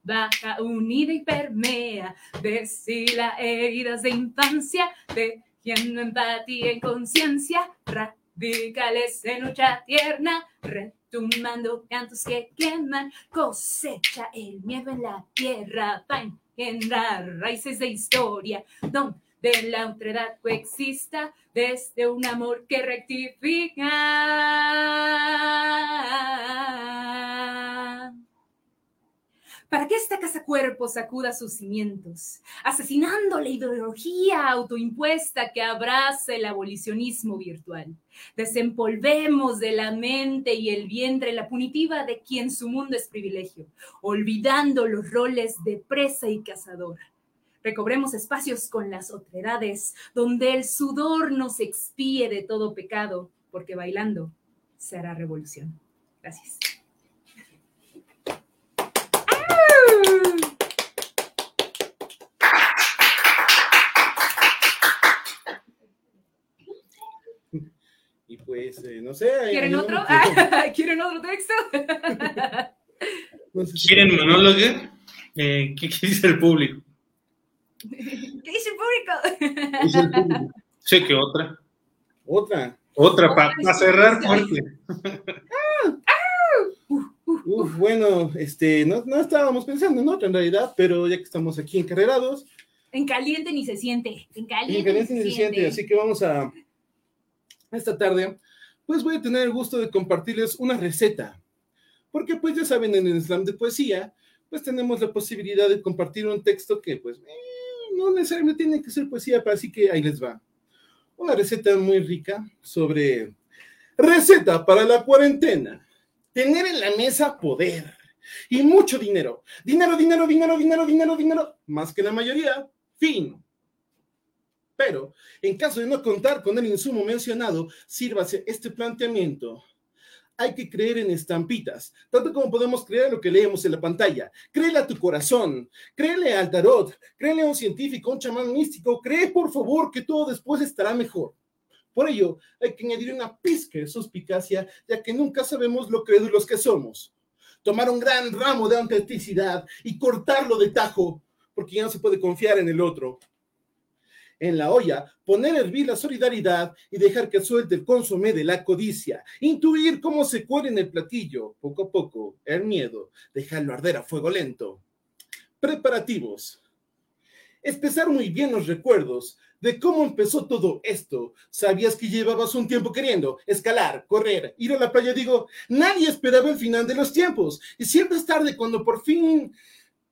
baja, unida y permea, destila heridas de infancia, tejiendo empatía y conciencia, Radicales en lucha tierna, retumbando cantos que queman, cosecha el miedo en la tierra, para engendrar raíces de historia, donde la otredad coexista desde un amor que rectifica para que esta casa cuerpo sacuda sus cimientos, asesinando la ideología autoimpuesta que abraza el abolicionismo virtual. Desempolvemos de la mente y el vientre la punitiva de quien su mundo es privilegio, olvidando los roles de presa y cazador. Recobremos espacios con las otredades, donde el sudor nos expíe de todo pecado, porque bailando se hará revolución. Gracias. Y pues, eh, no sé. ¿Quieren otro? ¿Quieren otro texto? ¿Quieren monólogo? Eh, ¿qué, dice el público? ¿Qué dice el público? Sé que otra. ¿Otra? Otra, para cerrar fuerte. Uf, bueno, este, no, no, estábamos pensando en otra en realidad, pero ya que estamos aquí encarrerados. En caliente ni se siente. En caliente, en caliente ni, se, siente. Así que vamos a. Esta tarde, pues voy a tener el gusto de compartirles una receta. porque pues ya saben, en el slam de poesía, pues tenemos la posibilidad de compartir un texto que pues eh, no necesariamente tiene que ser poesía, pero así que ahí les va. Una receta muy rica sobre receta para la cuarentena. Tener en la mesa poder y mucho dinero. Dinero, dinero, dinero, dinero, dinero, dinero, más que la mayoría. Fin. Pero, en caso de no contar con el insumo mencionado, sírvase este planteamiento. Hay que creer en estampitas, tanto como podemos creer lo que leemos en la pantalla. Créele a tu corazón, créele al tarot, créele a un científico, un chamán místico, cree por favor que todo después estará mejor. Por ello, hay que añadir una pizca de suspicacia, ya que nunca sabemos lo crédulos que somos. Tomar un gran ramo de autenticidad y cortarlo de tajo, porque ya no se puede confiar en el otro en la olla, poner a hervir la solidaridad y dejar que suelte el consomé de la codicia, intuir cómo se cuele en el platillo, poco a poco, el miedo, dejarlo arder a fuego lento. Preparativos. Espesar muy bien los recuerdos de cómo empezó todo esto. Sabías que llevabas un tiempo queriendo escalar, correr, ir a la playa. Digo, nadie esperaba el final de los tiempos. Y siempre es tarde cuando por fin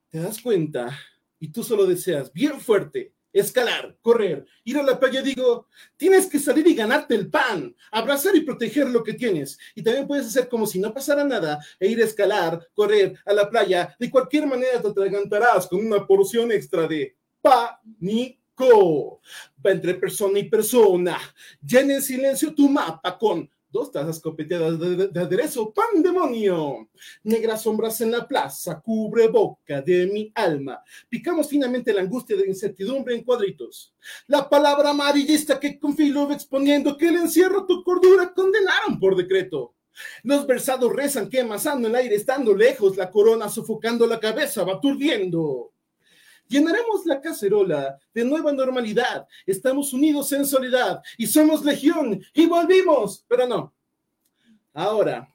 te das cuenta y tú solo deseas bien fuerte escalar, correr, ir a la playa, digo, tienes que salir y ganarte el pan, abrazar y proteger lo que tienes. Y también puedes hacer como si no pasara nada e ir a escalar, correr a la playa. De cualquier manera te atragantarás con una porción extra de pánico. Va entre persona y persona. Llena en silencio tu mapa con dos tazas copeteadas de, aderezo, pandemonio. Negras sombras en la plaza, cubre boca de mi alma. Picamos finamente la angustia de incertidumbre en cuadritos. La palabra amarillista que con filo exponiendo que el encierro tu cordura condenaron por decreto. Los versados rezan que amasando el aire estando lejos, la corona sofocando la cabeza va turbiendo. Llenaremos la cacerola de nueva normalidad. Estamos unidos en soledad y somos legión y volvimos, pero no. Ahora,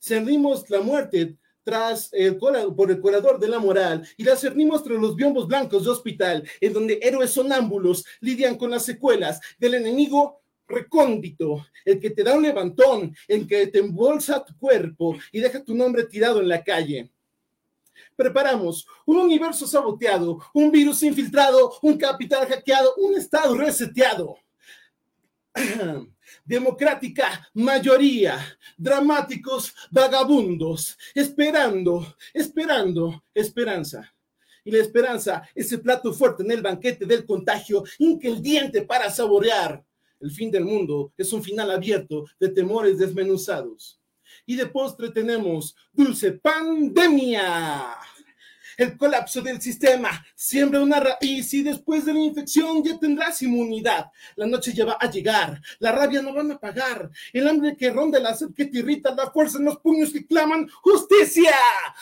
cernimos la muerte tras el por el corador de la moral y la cernimos tras los biombos blancos de hospital, en donde héroes sonámbulos lidian con las secuelas del enemigo recóndito, el que te da un levantón, el que te embolsa tu cuerpo y deja tu nombre tirado en la calle preparamos un universo saboteado, un virus infiltrado, un capital hackeado, un estado reseteado. Democrática mayoría, dramáticos vagabundos, esperando, esperando, esperanza. Y la esperanza, ese plato fuerte en el banquete del contagio, inque el diente para saborear. El fin del mundo es un final abierto de temores desmenuzados. Y de postre tenemos dulce pandemia el colapso del sistema. Siembra una raíz y después de la infección ya tendrás inmunidad. La noche ya va a llegar, la rabia no van a pagar, el hambre que ronda, la sed que te irrita, la fuerza en los puños que claman justicia.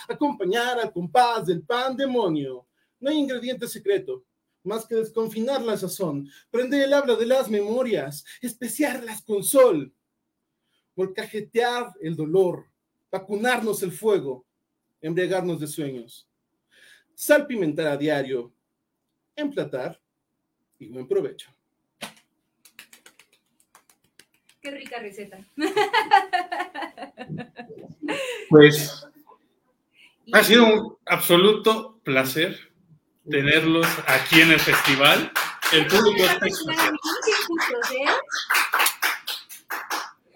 Acompañar al compás del pandemonio. No hay ingrediente secreto más que desconfinar la sazón, prender el habla de las memorias, especiarlas con sol, molcajetear el dolor, vacunarnos el fuego, embriagarnos de sueños salpimentar a diario, emplatar y buen provecho. Qué rica receta. Pues ha sido un absoluto placer tenerlos aquí en el festival. El público está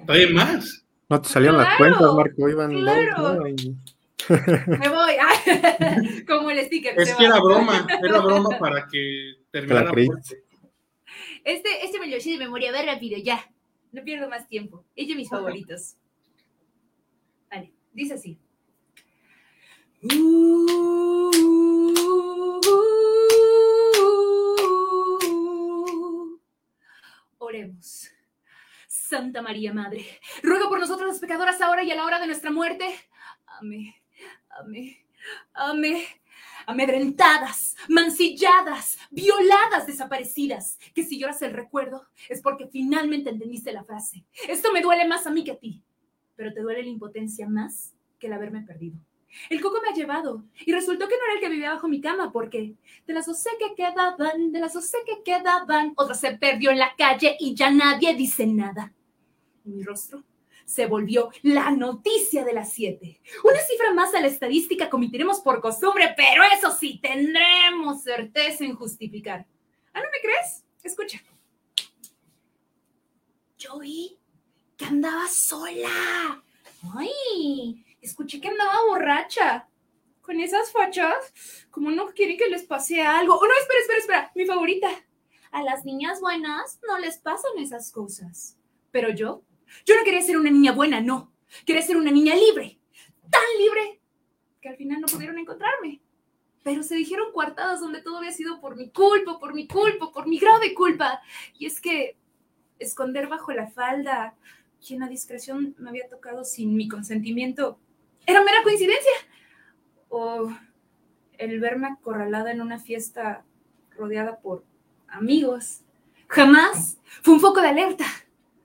¿Todavía más? No te salían las cuentas, Marco. Iban claro. Me voy. Como el sticker. Es que era broma, era broma para que terminara Este, este me lo hice de memoria, va rápido, ya. No pierdo más tiempo. Ellos mis favoritos. Vale, dice así. Oremos. Santa María Madre, ruega por nosotros los pecadores ahora y a la hora de nuestra muerte. Amén amé, amé, amedrentadas, mancilladas, violadas, desaparecidas, que si lloras el recuerdo es porque finalmente entendiste la frase. Esto me duele más a mí que a ti, pero te duele la impotencia más que el haberme perdido. El coco me ha llevado y resultó que no era el que vivía bajo mi cama porque de las osé que quedaban, de las osé que quedaban, otra se perdió en la calle y ya nadie dice nada. Y mi rostro se volvió la noticia de las siete. Una cifra más a la estadística cometeremos por costumbre, pero eso sí, tendremos certeza en justificar. ¿Ah, no me crees? Escucha. Yo vi que andaba sola. Ay, escuché que andaba borracha. Con esas fachas, como no quieren que les pase algo. Oh, no, espera, espera, espera. Mi favorita. A las niñas buenas no les pasan esas cosas. Pero yo, yo no quería ser una niña buena, no. Quería ser una niña libre. Tan libre que al final no pudieron encontrarme. Pero se dijeron coartadas donde todo había sido por mi culpa, por mi culpa, por mi grave culpa. Y es que esconder bajo la falda, y en la discreción me había tocado sin mi consentimiento, era mera coincidencia. O el verme acorralada en una fiesta rodeada por amigos. Jamás fue un foco de alerta.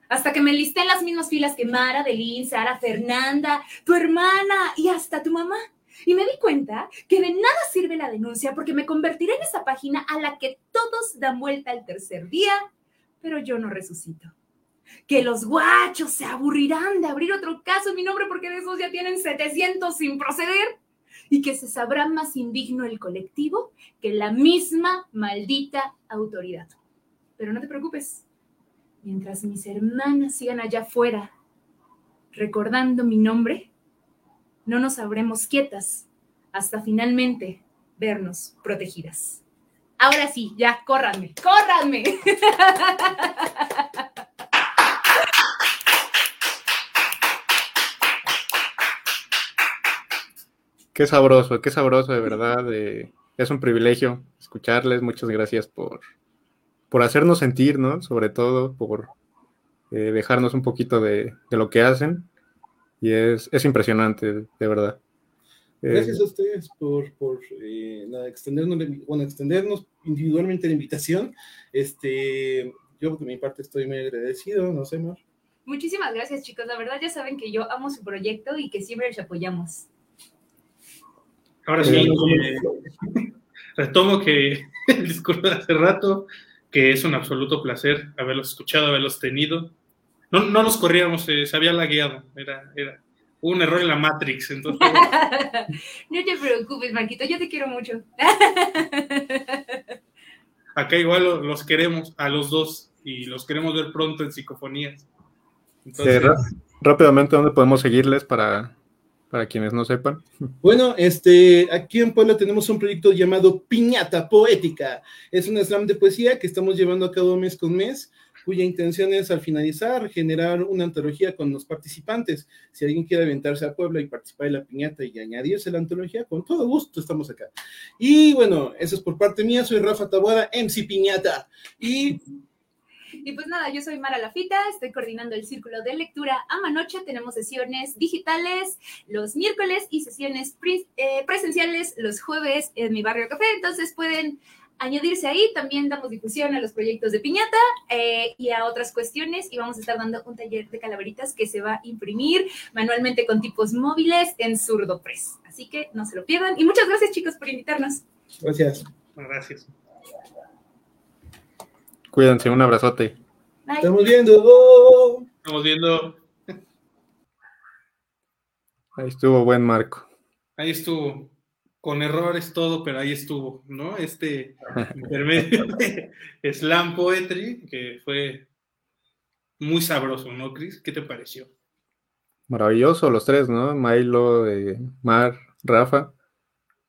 Hasta que me listé en las mismas filas que Mara, Delín, Sara, Fernanda, tu hermana y hasta tu mamá. Y me di cuenta que de nada sirve la denuncia porque me convertiré en esa página a la que todos dan vuelta al tercer día, pero yo no resucito. Que los guachos se aburrirán de abrir otro caso en mi nombre porque de esos ya tienen 700 sin proceder. Y que se sabrá más indigno el colectivo que la misma maldita autoridad. Pero no te preocupes, mientras mis hermanas sigan allá afuera recordando mi nombre, no nos sabremos quietas hasta finalmente vernos protegidas. Ahora sí, ya, córranme, córranme. Qué sabroso, qué sabroso, de verdad. es un privilegio escucharles. Muchas gracias por, por hacernos sentir, ¿no? Sobre todo por eh, dejarnos un poquito de, lo que hacen. Y es, es impresionante, de verdad. Gracias a ustedes por, por eh, extendernos, bueno, extendernos individualmente la invitación. Este, yo por mi parte estoy muy agradecido, no sé, Mar. Muchísimas gracias, chicos. La verdad ya saben que yo amo su proyecto y que siempre les apoyamos. Ahora sí, eh, retomo que el discurso de hace rato, que es un absoluto placer haberlos escuchado, haberlos tenido. No, no los corríamos, eh, se había lagueado, era, era un error en la Matrix. Entonces... no te preocupes, Marquito, yo te quiero mucho. Acá igual los queremos a los dos y los queremos ver pronto en psicofonías. rápidamente, ¿dónde podemos seguirles para para quienes no sepan. Bueno, este, aquí en Puebla tenemos un proyecto llamado Piñata Poética. Es un slam de poesía que estamos llevando a cabo mes con mes, cuya intención es al finalizar generar una antología con los participantes. Si alguien quiere aventarse a Puebla y participar en la piñata y añadirse a la antología, con todo gusto estamos acá. Y bueno, eso es por parte mía, soy Rafa Tabuada, MC Piñata. Y y pues nada, yo soy Mara Lafita, estoy coordinando el círculo de lectura a Manoche. Tenemos sesiones digitales los miércoles y sesiones eh, presenciales los jueves en mi barrio café. Entonces pueden añadirse ahí. También damos difusión a los proyectos de piñata eh, y a otras cuestiones. Y vamos a estar dando un taller de calaveritas que se va a imprimir manualmente con tipos móviles en Surdopress. Así que no se lo pierdan. Y muchas gracias, chicos, por invitarnos. Gracias. Gracias. Cuídense, un abrazote. Estamos viendo. Estamos viendo. Ahí estuvo buen Marco. Ahí estuvo. Con errores todo, pero ahí estuvo, ¿no? Este intermedio de Slam Poetry, que fue muy sabroso, ¿no, Chris? ¿Qué te pareció? Maravilloso los tres, ¿no? Milo, eh, Mar, Rafa.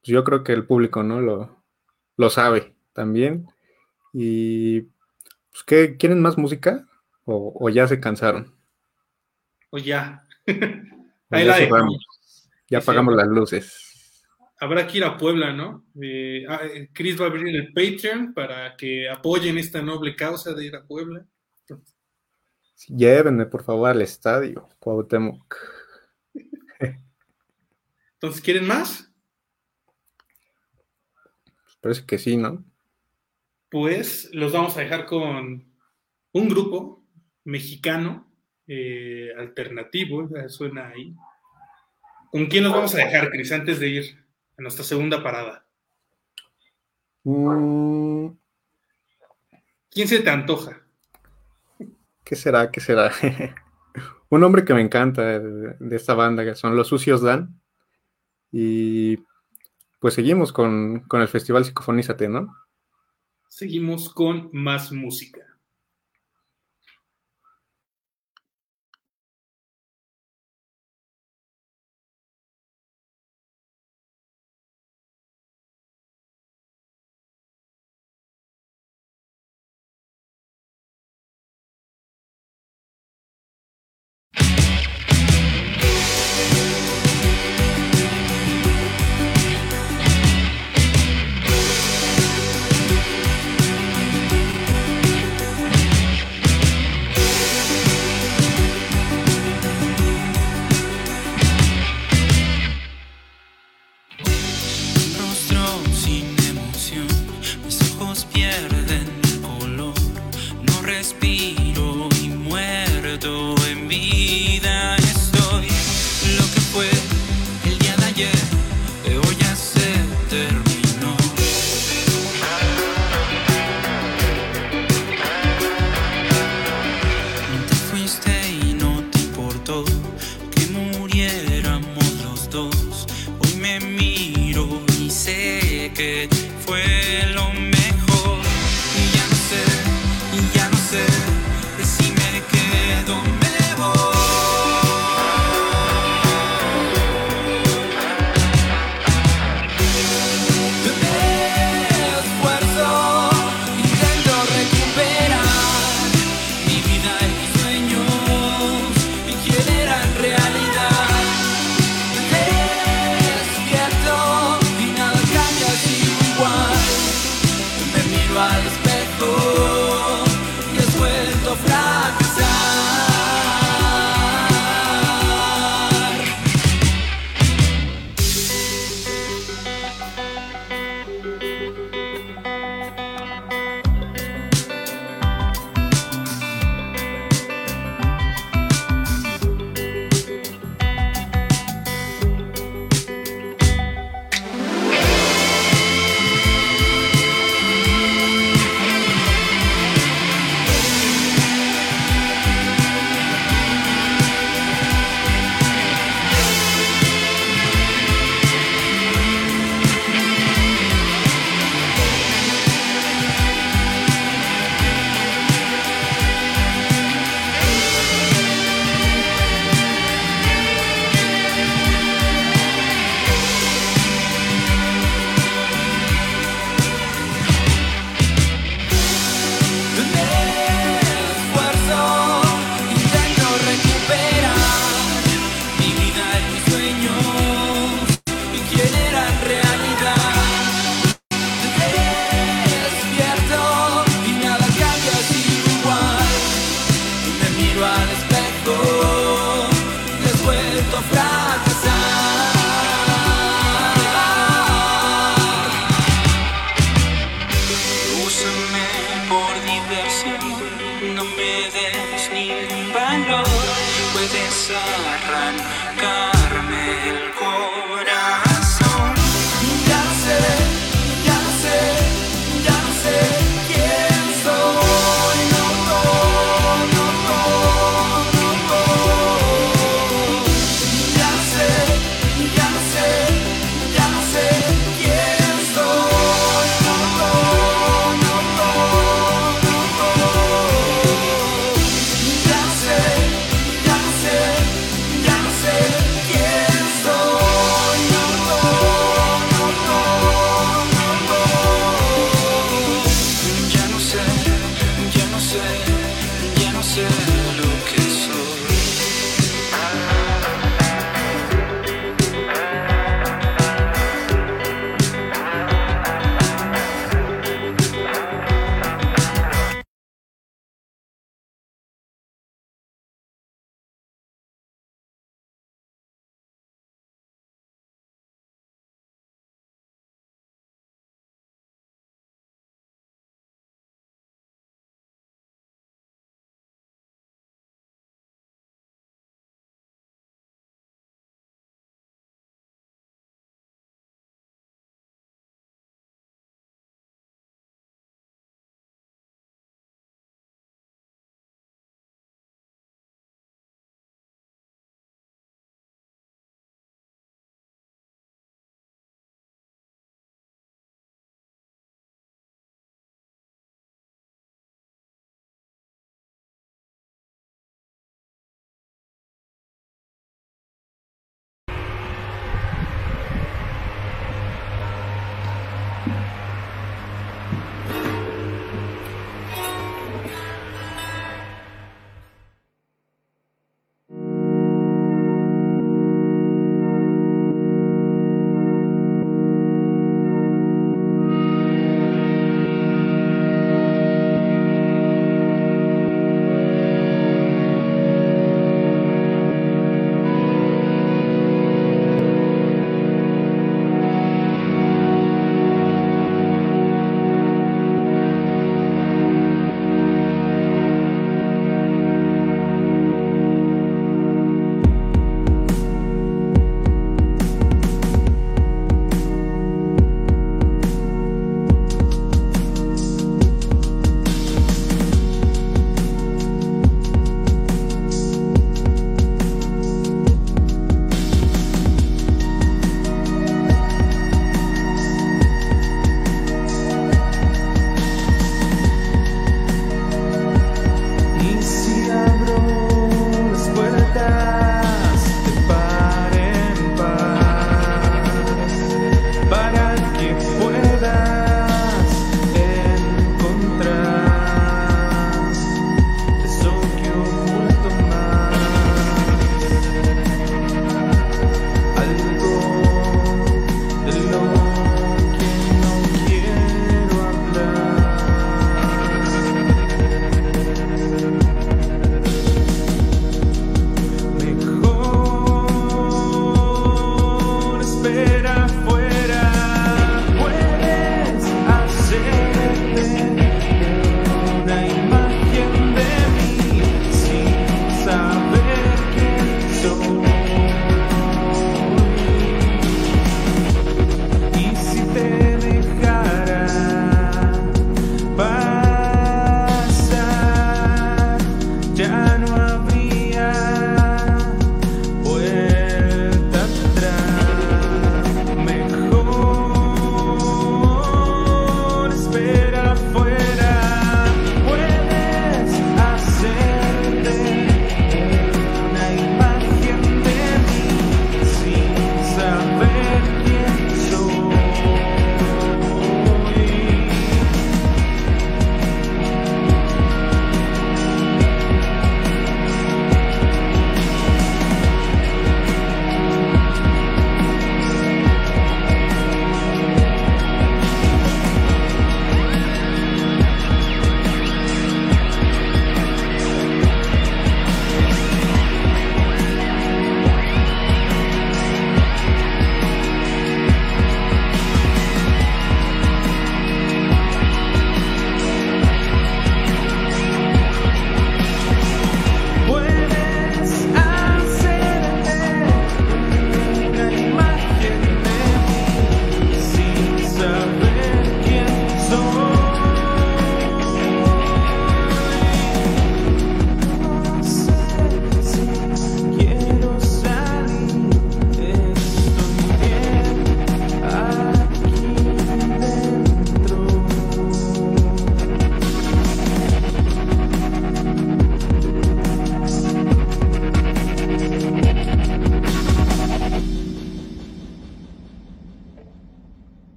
Pues yo creo que el público, ¿no? Lo, lo sabe también. Y pues, ¿qué, ¿quieren más música? ¿O, ya se cansaron? O ya. Ahí ya la Ya apagamos las luces. Habrá que ir a Puebla, ¿no? Eh, ah, eh, Chris va a abrir el Patreon para que apoyen esta noble causa de ir a Puebla. Llévenme, por favor, al estadio, Cuauhtémoc. Entonces, ¿quieren más? Pues parece que sí, ¿no? Pues los vamos a dejar con un grupo mexicano eh, alternativo, suena ahí. ¿Con quién nos vamos a dejar, Cris, antes de ir a nuestra segunda parada? Mm. ¿Quién se te antoja? ¿Qué será? ¿Qué será? un nombre que me encanta de, de esta banda, que son Los Sucios Dan. Y pues seguimos con, con el Festival Psicofonízate, ¿no? Seguimos con más música.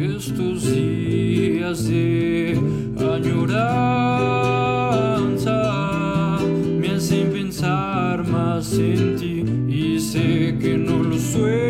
estos días de añoranza me hacen pensar más en ti y sé que no lo suelo.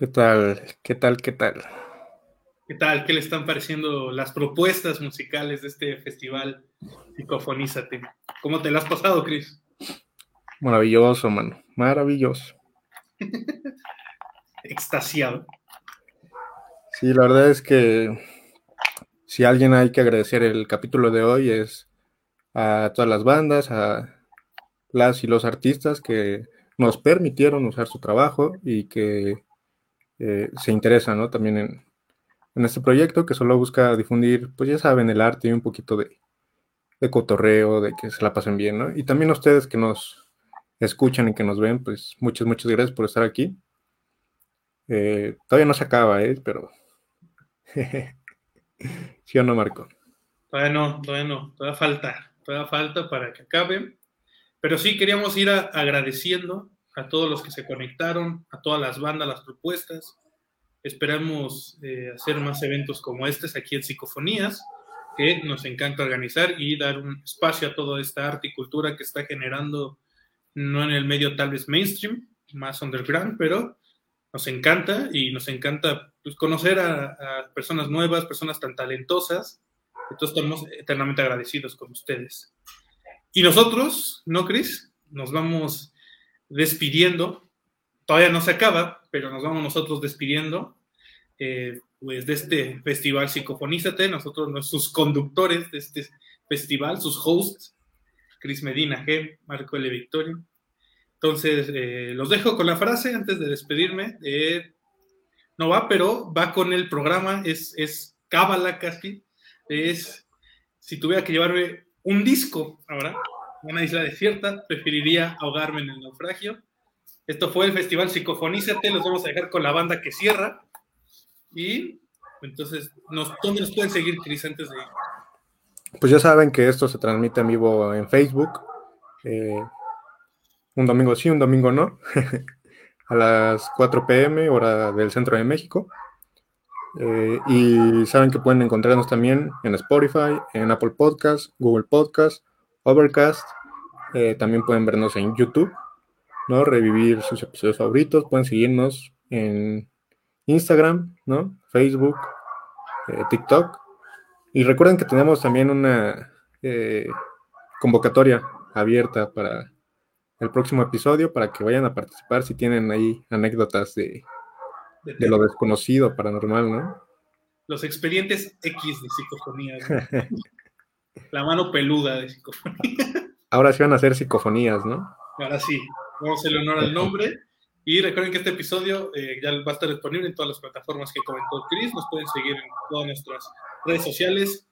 ¿Qué tal? ¿Qué tal? ¿Qué tal? ¿Qué tal? ¿Qué le están pareciendo las propuestas musicales de este festival Psicofonízate? ¿Cómo te las has pasado, Chris? Maravilloso, mano. Maravilloso. Extasiado. Sí, la verdad es que si alguien hay que agradecer el capítulo de hoy es a todas las bandas, a las y los artistas que nos permitieron usar su trabajo y que eh, se interesan ¿no? también en, en, este proyecto que solo busca difundir, pues ya saben, el arte y un poquito de, de cotorreo, de que se la pasen bien, ¿no? Y también a ustedes que nos escuchan y que nos ven, pues muchas, muchas gracias por estar aquí. Eh, todavía no se acaba, ¿eh? Pero... ¿Sí o no, Marco? Todavía no, todavía no, todavía falta, todavía falta para que acabe. Pero sí queríamos ir a, agradeciendo a todos los que se conectaron, a todas las bandas, las propuestas. Esperamos eh, hacer más eventos como estos aquí en Psicofonías, que nos encanta organizar y dar un espacio a toda esta arte y cultura que está generando, no en el medio tal vez mainstream, más underground, pero nos encanta y nos encanta pues, conocer a, a, personas nuevas, personas tan talentosas. Entonces estamos eternamente agradecidos con ustedes. Y nosotros, ¿no, Cris? Nos vamos despidiendo. Todavía no se acaba, pero nos vamos nosotros despidiendo. Eh, pues de este festival Psicofonízate, nosotros, sus conductores de este festival, sus hosts, Cris Medina G, Marco L. Victorio. Entonces, eh, los dejo con la frase antes de despedirme. No va, pero va con el programa, es, es cábala casi. Es, si tuviera que llevarme un disco ahora, una isla desierta, preferiría ahogarme en el naufragio. Esto fue el Festival Psicofonízate, los vamos a dejar con la banda que cierra. Y entonces, nos, ¿dónde nos pueden seguir, Cris, antes de ir? Pues ya saben que esto se transmite en vivo en Facebook. Eh, un domingo sí, un domingo no. a las 4 pm, hora del centro de México. Eh, y saben que pueden encontrarnos también en Spotify, en Apple Podcast, Google Podcast, Overcast. Eh, también pueden vernos en YouTube, ¿no? Revivir sus episodios favoritos. Pueden seguirnos en Instagram, ¿no? Facebook, eh, TikTok. Y recuerden que tenemos también una eh, convocatoria abierta para el próximo episodio para que vayan a participar si tienen ahí anécdotas de, de lo desconocido, paranormal, ¿no? Los expedientes X de psicofonía. ¿no? La mano peluda de psicofonía. Ahora sí van a ser psicofonías, ¿no? Ahora sí. Vamos a hacerle honor al nombre. Y recuerden que este episodio eh, ya va a estar disponible en todas las plataformas que comentó Chris. Nos pueden seguir en todas nuestras redes sociales.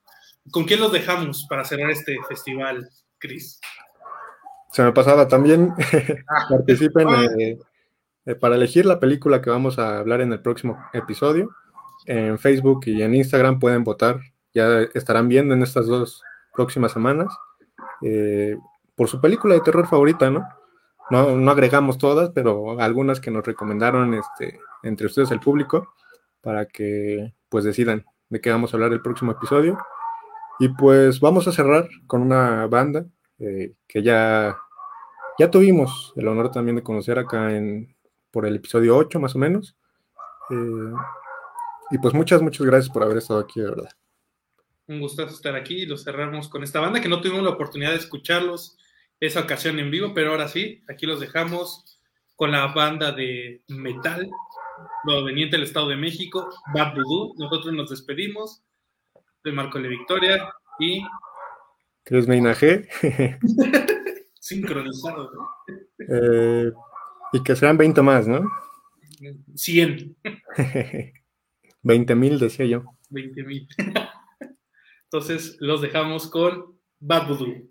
¿Con quién los dejamos para cerrar este festival, Chris? Se me pasaba también. participen eh, eh, para elegir la película que vamos a hablar en el próximo episodio. En Facebook y en Instagram pueden votar. Ya estarán viendo en estas dos próximas semanas eh, por su película de terror favorita, ¿no? ¿no? No agregamos todas, pero algunas que nos recomendaron este, entre ustedes el público para que pues decidan de qué vamos a hablar el próximo episodio. Y pues vamos a cerrar con una banda eh, que ya, ya tuvimos el honor también de conocer acá en, por el episodio 8 más o menos. Eh, y pues muchas, muchas gracias por haber estado aquí, de verdad. Un gusto estar aquí y lo cerramos con esta banda que no tuvimos la oportunidad de escucharlos esa ocasión en vivo, pero ahora sí, aquí los dejamos con la banda de metal proveniente del Estado de México, Bad Voodoo. Nosotros nos despedimos de Marco Le Victoria y... Cruz Meinaje. Sincronizado, ¿no? Eh, y que sean 20 más, ¿no? 100. 20 mil, decía yo. 20 mil. Entonces los dejamos con Bad Voodoo.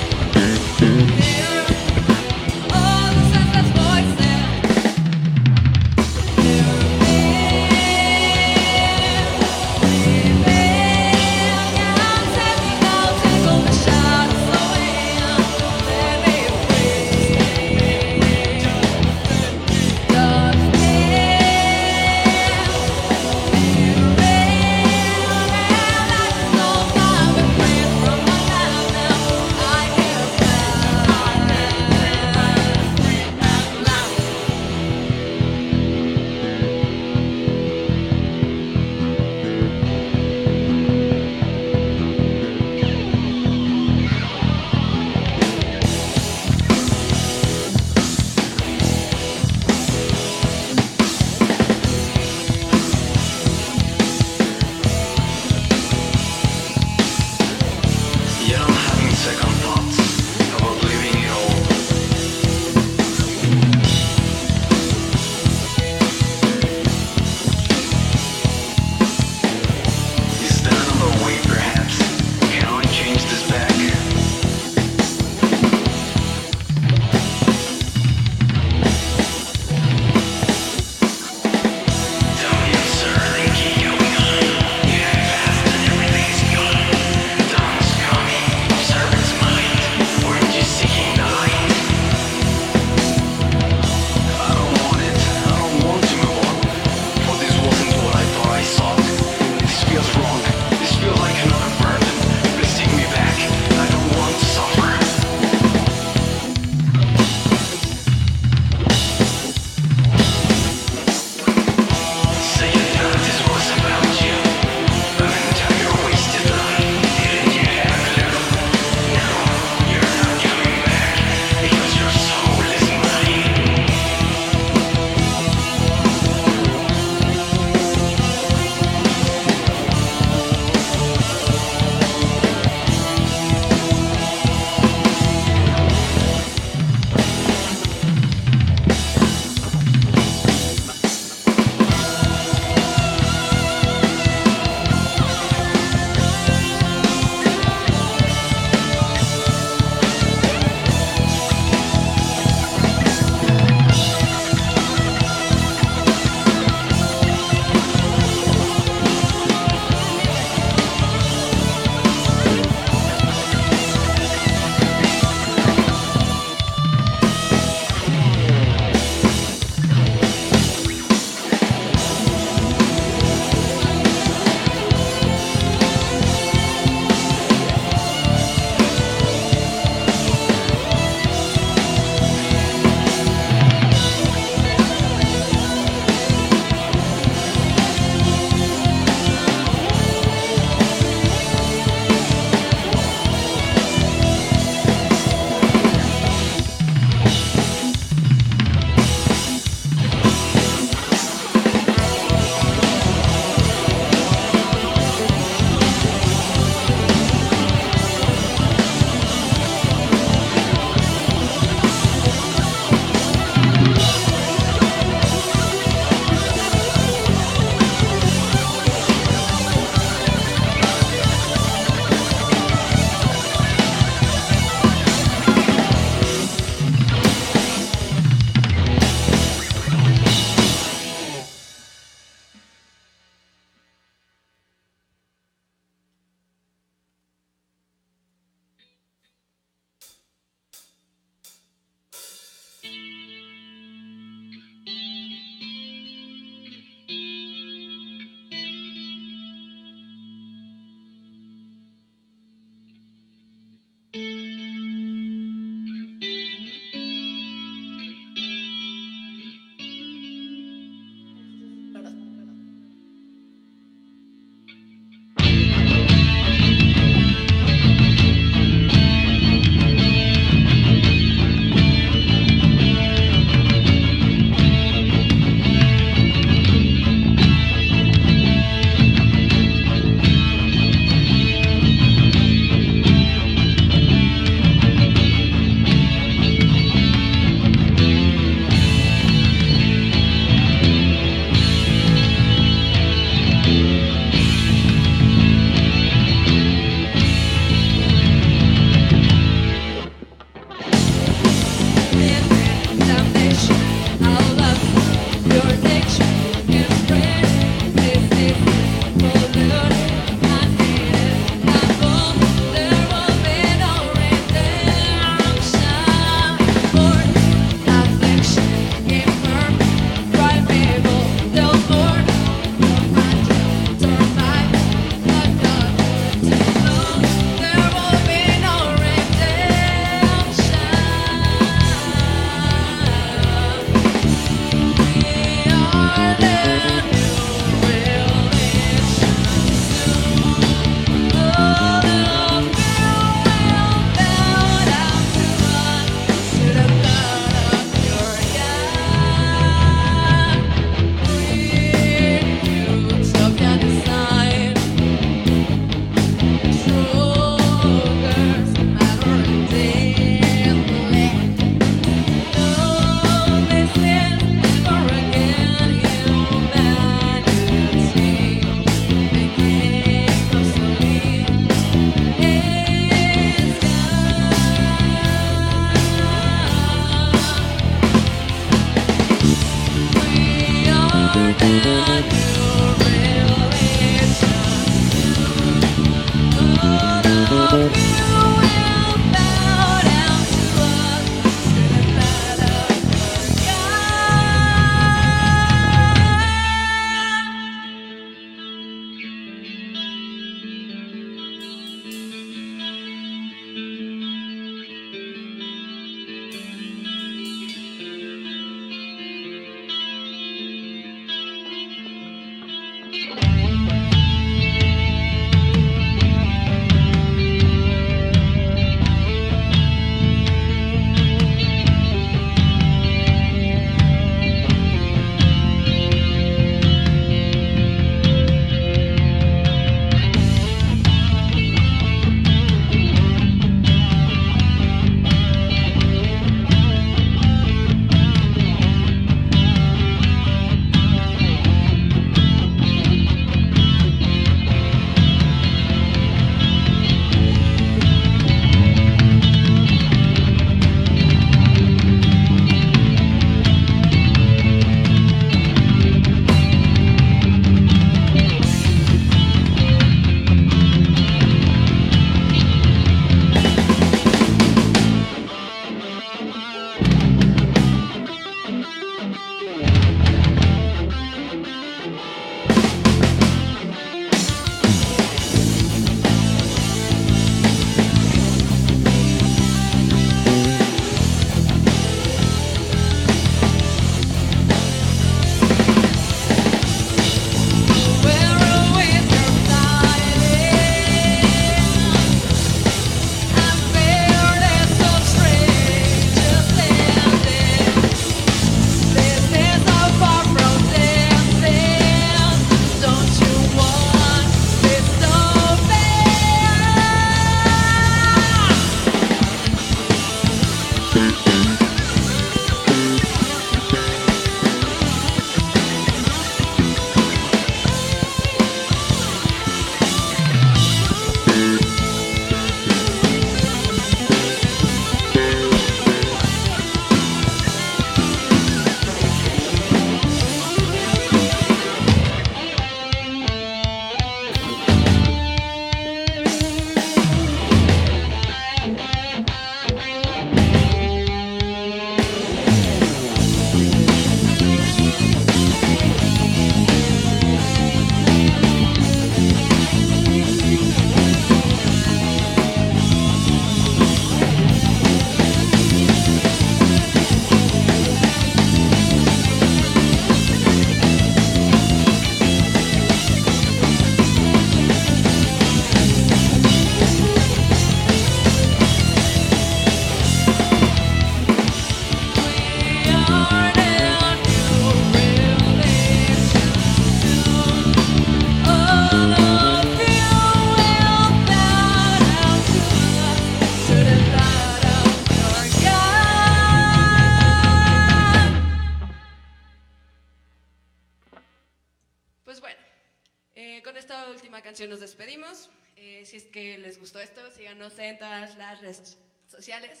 sociales.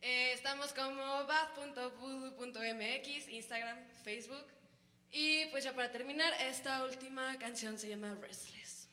Eh, estamos como bath.voodoo.mx, Instagram, Facebook. Y pues ya para terminar, esta última canción se llama Restless.